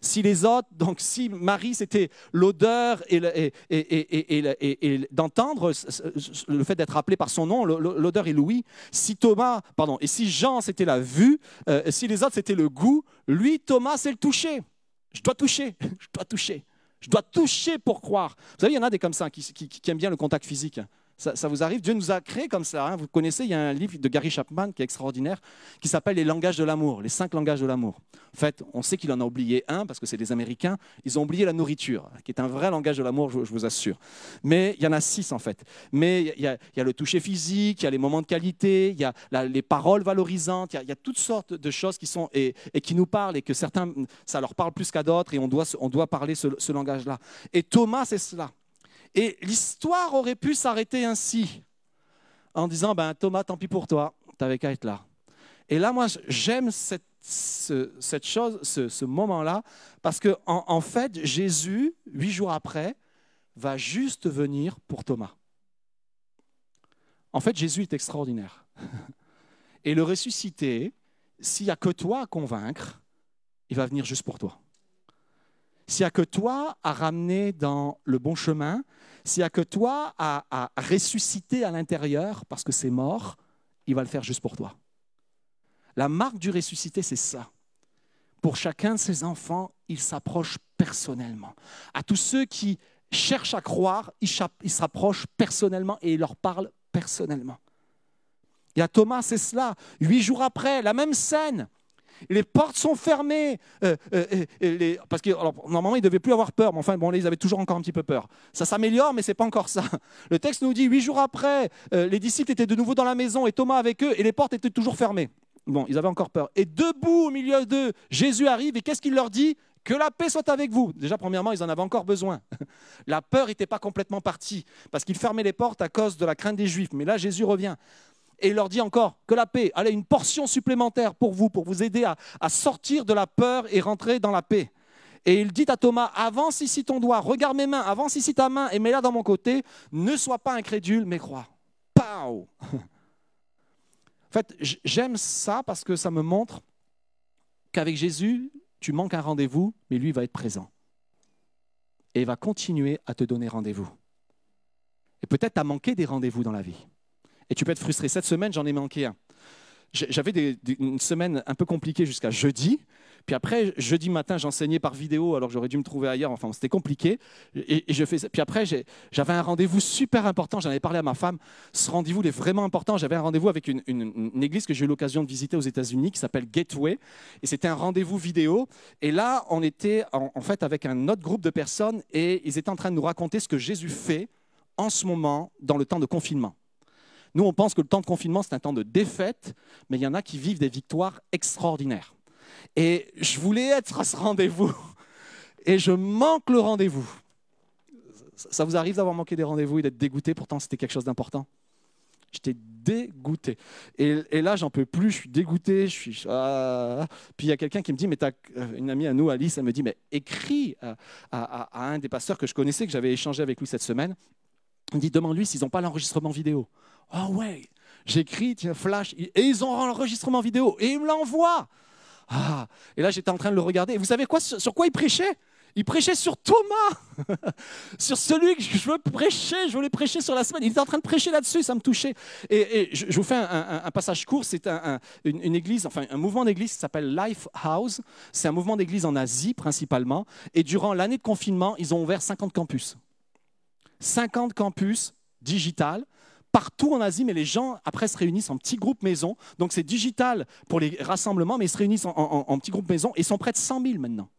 Si les autres, donc si Marie, c'était l'odeur et, et, et, et, d'entendre le fait d'être appelé par son nom, l'odeur et l'ouïe. Si Thomas, pardon, et si Jean, c'était la vue, euh, si les autres, c'était le goût, lui, Thomas, c'est le toucher. Je dois toucher, je dois toucher. Je dois toucher pour croire. Vous savez, il y en a des comme ça qui, aiment bien le contact physique. Ça, vous arrive? Dieu nous a créés comme ça. hein. Vous connaissez, il y a un livre de Gary Chapman qui est extraordinaire, qui s'appelle Les langages de l'amour, les cinq langages de l'amour. En fait, on sait qu'il en a oublié un parce que c'est des Américains. Ils ont oublié la nourriture, qui est un vrai langage de l'amour, je, vous assure. Mais il y en a six en fait. Mais il y, a, le toucher physique, il y a les moments de qualité, il y a les paroles valorisantes, il y, a, toutes sortes de choses qui sont et, qui nous parlent et que certains, ça leur parle plus qu'à d'autres et on doit, on doit parler ce langage-là. Et Thomas, c'est cela. Et l'histoire aurait pu s'arrêter ainsi, en disant, ben, Thomas, tant pis pour toi, t'avais qu'à être là. Et là, moi, j'aime cette, ce- cette chose, ce, moment-là, parce que en, en fait, Jésus, huit jours après, va juste venir pour Thomas. En fait, Jésus est extraordinaire. Et le ressuscité, s'il n'y a que toi à convaincre, il va venir juste pour toi. S'il n'y a que toi à ramener dans le bon chemin, s'il n'y a que toi à, à ressusciter à l'intérieur parce que c'est mort, il va le faire juste pour toi. La marque du ressuscité, c'est ça. Pour chacun de ses enfants, il s'approche personnellement. À tous ceux qui cherchent à croire, il s'approche personnellement et il leur parle personnellement. Et à Thomas, c'est cela. Huit jours après, la même scène. Les portes sont fermées. Euh, euh, euh, les- parce que normalement, ils ne devaient plus avoir peur, mais enfin, bon, là, ils avaient toujours encore un petit peu peur. Ça s'améliore, mais c'est pas encore ça. Le texte nous dit, huit jours après, les disciples étaient de nouveau dans la maison et Thomas avec eux, et les portes étaient toujours fermées. Bon, ils avaient encore peur. Et debout au milieu d'eux, Jésus arrive, et qu'est-ce qu'il leur dit? Que la paix soit avec vous. Déjà, premièrement, ils en avaient encore besoin. La peur n'était pas complètement partie, parce qu'ils fermaient les portes à cause de la crainte des Juifs. Mais là, Jésus revient. Et il leur dit encore que la paix, allez, une portion supplémentaire pour vous, pour vous aider à, sortir de la peur et rentrer dans la paix. Et il dit à Thomas, avance ici ton doigt, regarde mes mains, avance ici ta main et mets-la dans mon côté, ne sois pas incrédule, mais crois. Pow En fait, j'aime ça parce que ça me montre qu'avec Jésus, tu manques un rendez-vous, mais lui va être présent. Et il va continuer à te donner rendez-vous. Et peut-être tu as manqué des rendez-vous dans la vie. Et tu peux être frustré. Cette semaine, j'en ai manqué un. J'avais une semaine un peu compliquée jusqu'à jeudi. Puis après, jeudi matin, j'enseignais par vidéo, alors j'aurais dû me trouver ailleurs. Enfin, c'était compliqué. Et, je. Puis après, j'avais un rendez-vous super important. J'en avais parlé à ma femme. Ce rendez-vous il est vraiment important. J'avais un rendez-vous avec une, église que j'ai eu l'occasion de visiter aux États-Unis qui s'appelle Gateway. Et c'était un rendez-vous vidéo. Et là, on était en fait avec un autre groupe de personnes et ils étaient en train de nous raconter ce que Jésus fait en ce moment dans le temps de confinement. Nous, on pense que le temps de confinement, c'est un temps de défaite, mais il y en a qui vivent des victoires extraordinaires. Et je voulais être à ce rendez-vous, et je manque le rendez-vous. Ça vous arrive d'avoir manqué des rendez-vous et d'être dégoûté, pourtant c'était quelque chose d'important J'étais dégoûté. Et, là, j'en peux plus, je suis dégoûté. Je suis, ah. Puis il y a quelqu'un qui me dit, mais t'as- euh, une amie à nous, Alice, elle me dit, mais écris à un des pasteurs que je connaissais, que j'avais échangé avec lui cette semaine. Il me dit, demande-lui s'ils n'ont pas l'enregistrement vidéo. Ah ouais, j'écris, tiens, flash, et ils ont l'enregistrement vidéo, et ils me l'envoient. Ah, et là j'étais en train de le regarder. Et vous savez quoi, sur, quoi il prêchait? Il prêchait sur Thomas, sur celui que je veux prêcher, je voulais prêcher sur la semaine. Il était en train de prêcher là-dessus, ça me touchait. Et, je, vous fais un, passage court, c'est un- un- une, une église, enfin un mouvement d'église qui s'appelle Life House. C'est un mouvement d'église en Asie principalement. Et durant l'année de confinement, ils ont ouvert 50 campus. 50 campus digital partout en Asie, mais les gens après se réunissent en petits groupes maison. Donc c'est digital pour les rassemblements, mais ils se réunissent en, petits groupes maison et sont près de 100 000 maintenant.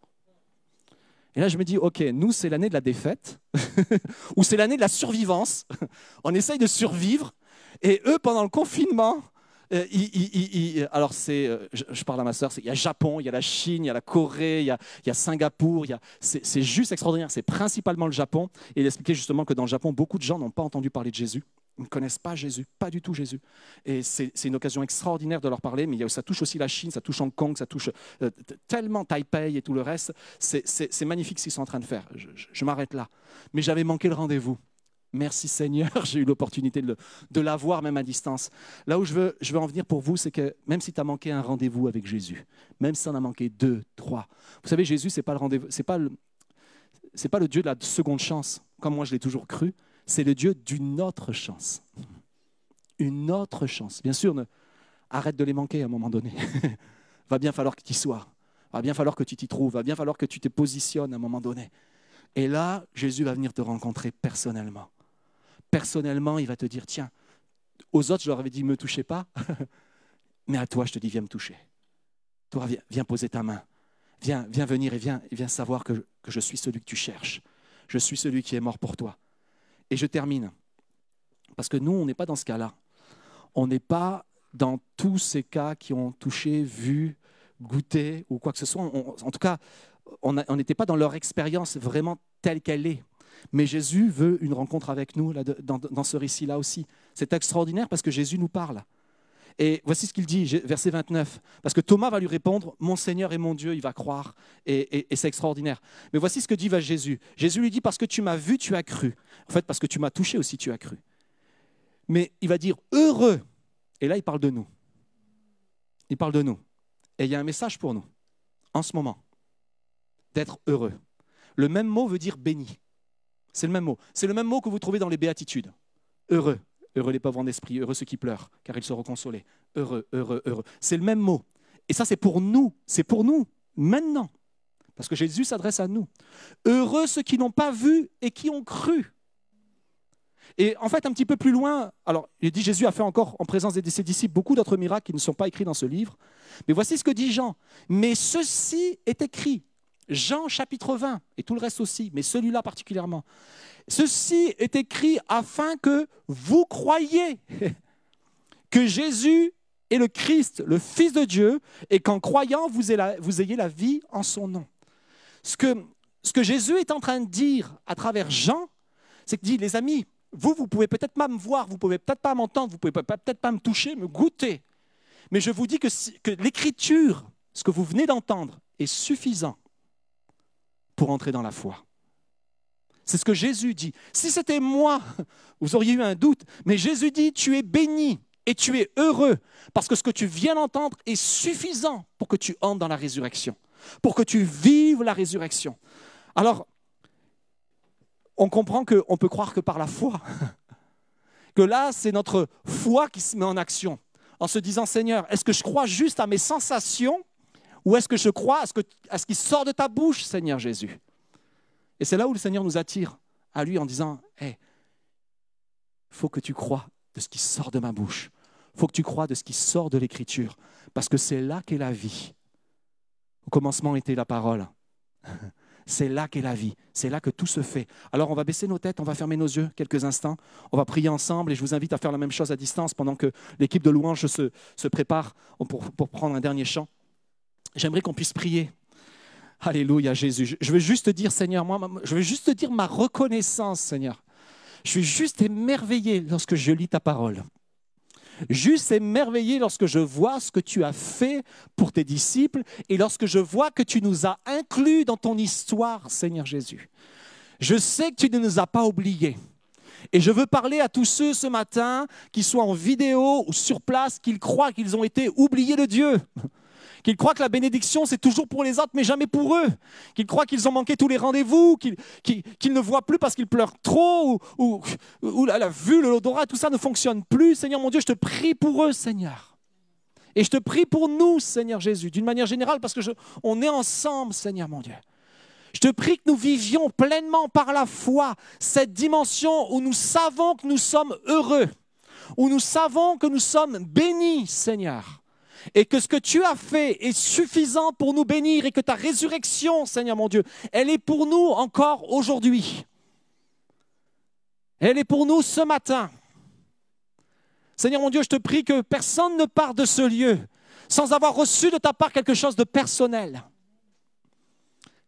Et là, je me dis, OK, nous, c'est l'année de la défaite, ou c'est l'année de la survivance. On essaye de survivre, et eux, pendant le confinement, euh, ils- alors c'est, euh, je, parle à ma sœur, il y a Japon, il y a la Chine, il y a la Corée, il y a, y a Singapour, c'est juste extraordinaire, c'est principalement le Japon. Et il expliquait justement que dans le Japon, beaucoup de gens n'ont pas entendu parler de Jésus. Ne connaissent pas Jésus, pas du tout Jésus. Et c'est une occasion extraordinaire de leur parler, mais ça touche aussi la Chine, ça touche Hong Kong, ça touche euh, tellement Taipei et tout le reste. C'est- magnifique ce qu'ils sont en train de faire. Je, m'arrête là. Mais j'avais manqué le rendez-vous. Merci Seigneur, j'ai eu l'opportunité de, l'avoir même à distance. Là où je veux, en venir pour vous, c'est que même si tu as manqué un rendez-vous avec Jésus, même si tu en as manqué deux, trois, vous savez, Jésus, ce n'est pas, pas, pas le Dieu de la seconde chance, comme moi je l'ai toujours cru, c'est le Dieu d'une autre chance. Une autre chance. Bien sûr, arrête de les manquer à un moment donné. va bien falloir que tu y sois. Va bien falloir que tu t'y trouves. Va bien falloir que tu te positionnes à un moment donné. Et là, Jésus va venir te rencontrer personnellement. Personnellement, il va te dire, tiens, aux autres, je leur avais dit, ne me touchez pas. Mais à toi, je te dis, viens me toucher. Toi, viens, poser ta main. Viens, viens venir et viens, viens savoir que je suis celui que tu cherches. Je suis celui qui est mort pour toi. Et je termine. Parce que nous, on n'est pas dans ce cas-là. On n'est pas dans tous ces cas qui ont touché, vu, goûté ou quoi que ce soit. En tout cas, on n'était pas dans leur expérience vraiment telle qu'elle est. Mais Jésus veut une rencontre avec nous dans ce récit-là aussi. C'est extraordinaire parce que Jésus nous parle. Et voici ce qu'il dit, verset 29. Parce que Thomas va lui répondre, mon Seigneur et mon Dieu, il va croire. Et c'est extraordinaire. Mais voici ce que dit va Jésus. Jésus lui dit, parce que tu m'as vu, tu as cru. En fait, parce que tu m'as touché aussi, tu as cru. Mais il va dire, heureux. Et là, il parle de nous. Il parle de nous. Et il y a un message pour nous, en ce moment, d'être heureux. Le même mot veut dire béni. C'est le même mot. C'est le même mot que vous trouvez dans les béatitudes. Heureux. Heureux les pauvres en esprit, heureux ceux qui pleurent, car ils seront consolés. Heureux, heureux, heureux. C'est le même mot. Et ça, c'est pour nous. C'est pour nous, maintenant. Parce que Jésus s'adresse à nous. Heureux ceux qui n'ont pas vu et qui ont cru. Et en fait, un petit peu plus loin, alors il dit Jésus a fait encore en présence de ses disciples beaucoup d'autres miracles qui ne sont pas écrits dans ce livre. Mais voici ce que dit Jean. Mais ceci est écrit. Jean chapitre 20, et tout le reste aussi, mais celui-là particulièrement. Ceci est écrit afin que vous croyiez que Jésus est le Christ, le Fils de Dieu, et qu'en croyant, vous ayez, la, vie en son nom. Ce que, Jésus est en train de dire à travers Jean, c'est qu'il dit, les amis, vous, vous pouvez peut-être pas me voir, vous pouvez peut-être pas m'entendre, vous pouvez peut-être pas me toucher, me goûter, mais je vous dis que l'écriture, ce que vous venez d'entendre, est suffisant pour entrer dans la foi. C'est ce que Jésus dit. Si c'était moi, vous auriez eu un doute, mais Jésus dit, tu es béni et tu es heureux parce que ce que tu viens d'entendre est suffisant pour que tu entres dans la résurrection, pour que tu vives la résurrection. Alors, on comprend qu'on peut croire que par la foi, que là, c'est notre foi qui se met en action, en se disant, Seigneur, est-ce que je crois juste à mes sensations ou est-ce que je crois à ce, qui sort de ta bouche, Seigneur Jésus? Et c'est là où le Seigneur nous attire à lui en disant, hé, faut que tu crois de ce qui sort de ma bouche. Faut que tu crois de ce qui sort de l'Écriture, parce que c'est là qu'est la vie. Au commencement était la parole. C'est là qu'est la vie. C'est là que tout se fait. Alors on va baisser nos têtes, on va fermer nos yeux quelques instants. On va prier ensemble et je vous invite à faire la même chose à distance pendant que l'équipe de louange se, prépare pour prendre un dernier chant. J'aimerais qu'on puisse prier. Alléluia Jésus. Je veux juste dire, Seigneur, moi, je veux juste dire ma reconnaissance, Seigneur. Je suis juste émerveillé lorsque je lis ta parole. Juste émerveillé lorsque je vois ce que tu as fait pour tes disciples et lorsque je vois que tu nous as inclus dans ton histoire, Seigneur Jésus. Je sais que tu ne nous as pas oubliés. Et je veux parler à tous ceux ce matin qui soient en vidéo ou sur place, qu'ils croient qu'ils ont été oubliés de Dieu qu'ils croient que la bénédiction, c'est toujours pour les autres, mais jamais pour eux, qu'ils croient qu'ils ont manqué tous les rendez-vous, qu'ils ne voient plus parce qu'ils pleurent trop, ou, ou, la, vue, l'odorat, tout ça ne fonctionne plus. Seigneur mon Dieu, je te prie pour eux, Seigneur. Et je te prie pour nous, Seigneur Jésus, d'une manière générale, parce que on est ensemble, Seigneur mon Dieu. Je te prie que nous vivions pleinement par la foi cette dimension où nous savons que nous sommes heureux, où nous savons que nous sommes bénis, Seigneur et que ce que tu as fait est suffisant pour nous bénir et que ta résurrection, Seigneur mon Dieu, elle est pour nous encore aujourd'hui. Elle est pour nous ce matin. Seigneur mon Dieu, je te prie que personne ne parte de ce lieu sans avoir reçu de ta part quelque chose de personnel.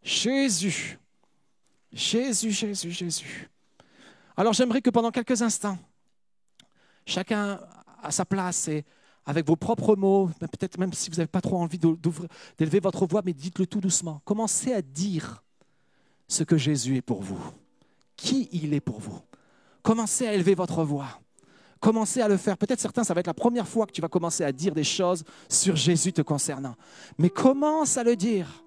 Jésus, Jésus, Jésus, Jésus. Alors j'aimerais que pendant quelques instants, chacun à sa place et avec vos propres mots, peut-être même si vous n'avez pas trop envie d'élever votre voix, mais dites-le tout doucement. Commencez à dire ce que Jésus est pour vous, qui il est pour vous? Commencez à élever votre voix. Commencez à le faire. Peut-être certains, ça va être la première fois que tu vas commencer à dire des choses sur Jésus te concernant. Mais commence à le dire.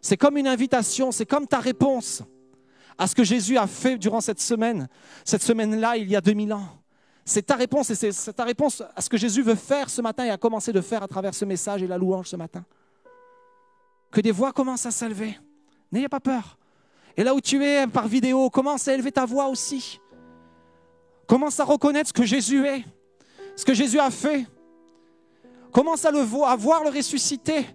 C'est comme une invitation, c'est comme ta réponse à ce que Jésus a fait durant cette semaine, cette semaine-là, il y a 2000 ans. C'est ta réponse et c'est ta réponse à ce que Jésus veut faire ce matin et a commencé de faire à travers ce message et la louange ce matin. Que des voix commencent à s'élever. N'ayez pas peur. Et là où tu es par vidéo, commence à élever ta voix aussi. Commence à reconnaître ce que Jésus est, ce que Jésus a fait. Commence à le voir, à voir le ressusciter.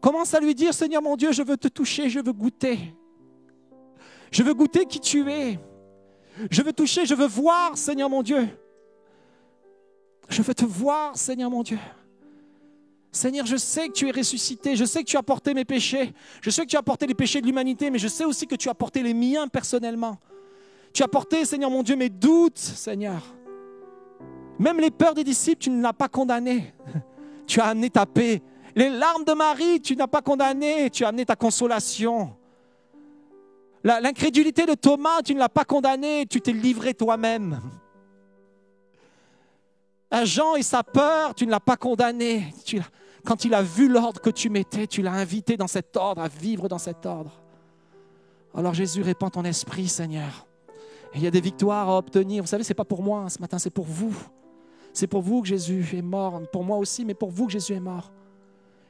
Commence à lui dire, Seigneur mon Dieu, je veux te toucher, je veux goûter. Je veux goûter qui tu es. Je veux toucher, je veux voir, Seigneur mon Dieu. Je veux te voir, Seigneur mon Dieu. Seigneur, je sais que tu es ressuscité, je sais que tu as porté mes péchés, je sais que tu as porté les péchés de l'humanité, mais je sais aussi que tu as porté les miens personnellement. Tu as porté, Seigneur mon Dieu, mes doutes, Seigneur. Même les peurs des disciples, tu ne l'as pas condamné. Tu as amené ta paix. Les larmes de Marie, tu n'as pas condamné, tu as amené ta consolation. L'incrédulité de Thomas, tu ne l'as pas condamné, tu t'es livré toi-même. Un Jean et sa peur, tu ne l'as pas condamné. quand il a vu l'ordre que tu mettais, tu l'as invité dans cet ordre, à vivre dans cet ordre. Alors Jésus, répand ton esprit, Seigneur. il y a des victoires à obtenir. Vous savez, ce n'est pas pour moi ce matin, c'est pour vous. C'est pour vous que Jésus est mort. Pour moi aussi, mais pour vous que Jésus est mort.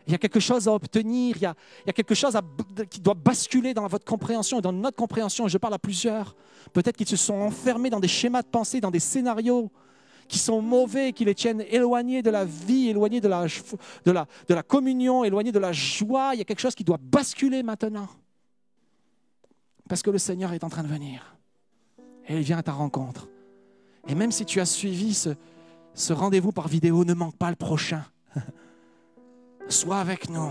Il y a quelque chose à obtenir, il y a, quelque chose à- qui doit basculer dans votre compréhension et dans notre compréhension. Je parle à plusieurs. Peut-être qu'ils se sont enfermés dans des schémas de pensée, dans des scénarios qui sont mauvais, qui les tiennent éloignés de la vie, éloignés de la, communion, éloignés de la joie. Il y a quelque chose qui doit basculer maintenant. Parce que le Seigneur est en train de venir. Et il vient à ta rencontre. Et même si tu as suivi ce, ce rendez-vous par vidéo, ne manque pas le prochain. Sois avec nous.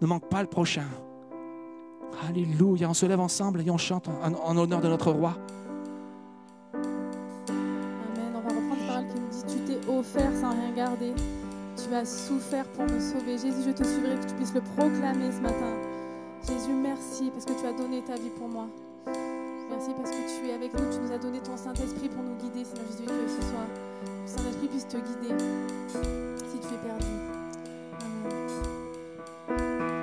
Ne manque pas le prochain. Alléluia. On se lève ensemble et on chante en, en honneur de notre roi. Offert sans rien garder. Tu as souffert pour me sauver. Jésus, je te suivrai que tu puisses le proclamer ce matin. Jésus, merci parce que tu as donné ta vie pour moi. Merci parce que tu es avec nous. Tu nous as donné ton Saint-Esprit pour nous guider, Seigneur Jésus, que ce soit le Saint-Esprit puisse te guider si tu es perdu. Amen.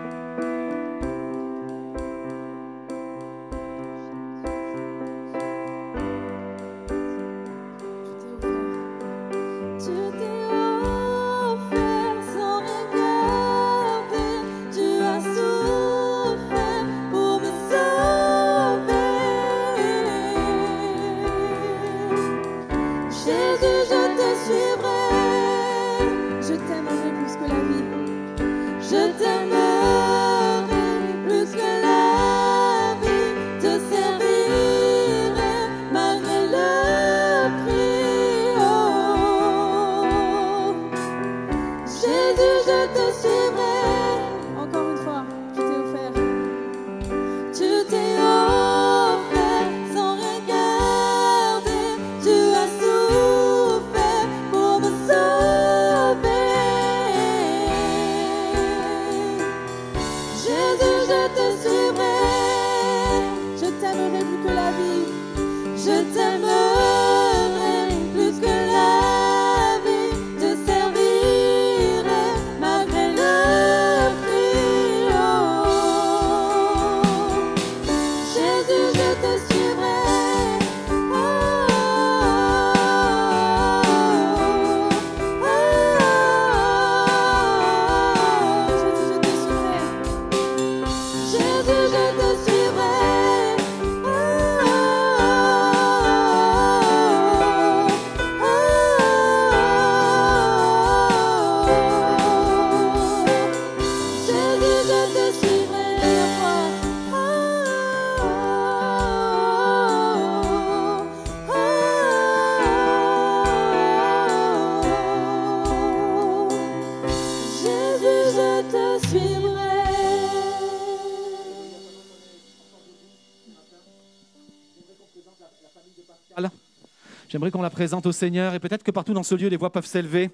Qu'on la présente au Seigneur et peut-être que partout dans ce lieu, les voix peuvent s'élever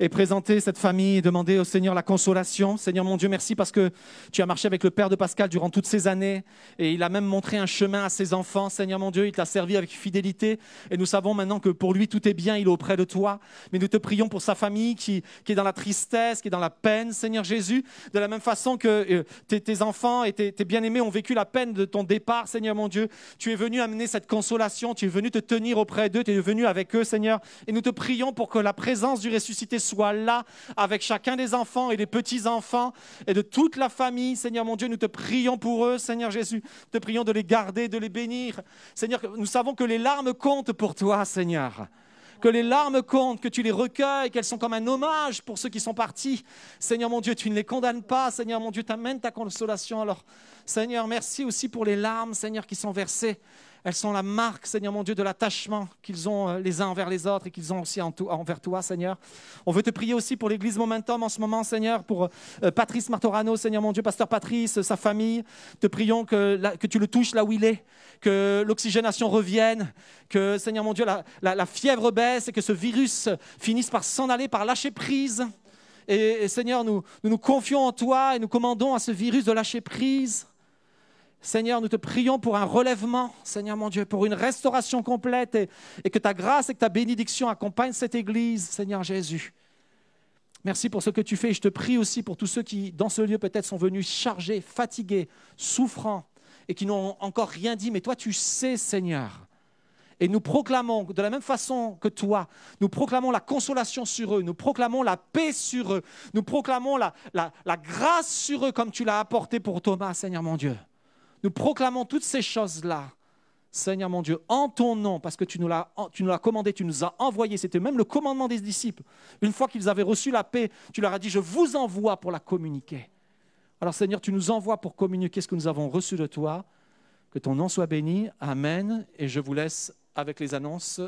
et présenter cette famille et demander au Seigneur la consolation. Seigneur mon Dieu, merci parce que tu as marché avec le Père de Pascal durant toutes ces années et il a même montré un chemin à ses enfants. Seigneur mon Dieu, il t'a servi avec fidélité et nous savons maintenant que pour lui tout est bien, il est auprès de toi. Mais nous te prions pour sa famille qui, est dans la tristesse, qui est dans la peine, Seigneur Jésus, de la même façon que euh, tes, tes enfants et tes, tes bien-aimés ont vécu la peine de ton départ, Seigneur mon Dieu. Tu es venu amener cette consolation, tu es venu te tenir auprès d'eux, tu es venu avec eux, Seigneur. Et nous te prions pour que la présence du ressuscité soit là avec chacun des enfants et des petits-enfants et de toute la famille. Seigneur mon Dieu, nous te prions pour eux, Seigneur Jésus. Nous te prions de les garder, de les bénir. Seigneur, nous savons que les larmes comptent pour toi, Seigneur que les larmes comptent, que tu les recueilles, qu'elles sont comme un hommage pour ceux qui sont partis. Seigneur mon Dieu, tu ne les condamnes pas. Seigneur mon Dieu, t'amènes ta consolation. Alors, Seigneur, merci aussi pour les larmes, Seigneur, qui sont versées. Elles sont la marque, Seigneur mon Dieu, de l'attachement qu'ils ont euh, les uns envers les autres et qu'ils ont aussi envers toi, Seigneur. On veut te prier aussi pour l'Église Momentum en ce moment, Seigneur, pour euh, Patrice Martorano, Seigneur mon Dieu, Pasteur Patrice, euh, sa famille. Te prions que, que tu le touches là où il est, que l'oxygénation revienne, que, Seigneur mon Dieu, la, fièvre baisse et que ce virus finisse par s'en aller, par lâcher prise. Et, Seigneur, nous nous confions en toi et nous commandons à ce virus de lâcher prise. Seigneur, nous te prions pour un relèvement, Seigneur mon Dieu, pour une restauration complète et, que ta grâce et que ta bénédiction accompagnent cette Église, Seigneur Jésus. Merci pour ce que tu fais. Et je te prie aussi pour tous ceux qui, dans ce lieu, peut-être sont venus chargés, fatigués, souffrants et qui n'ont encore rien dit. Mais toi, tu sais, Seigneur. Et nous proclamons, de la même façon que toi, nous proclamons la consolation sur eux, nous proclamons la paix sur eux, nous proclamons la, la, la grâce sur eux comme tu l'as apporté pour Thomas, Seigneur mon Dieu. Nous proclamons toutes ces choses-là. Seigneur mon Dieu, en ton nom, parce que tu nous l'as commandé, tu nous as envoyé, c'était même le commandement des disciples. Une fois qu'ils avaient reçu la paix, tu leur as dit, je vous envoie pour la communiquer. Alors Seigneur, tu nous envoies pour communiquer ce que nous avons reçu de toi. Que ton nom soit béni. Amen. Et je vous laisse avec les annonces.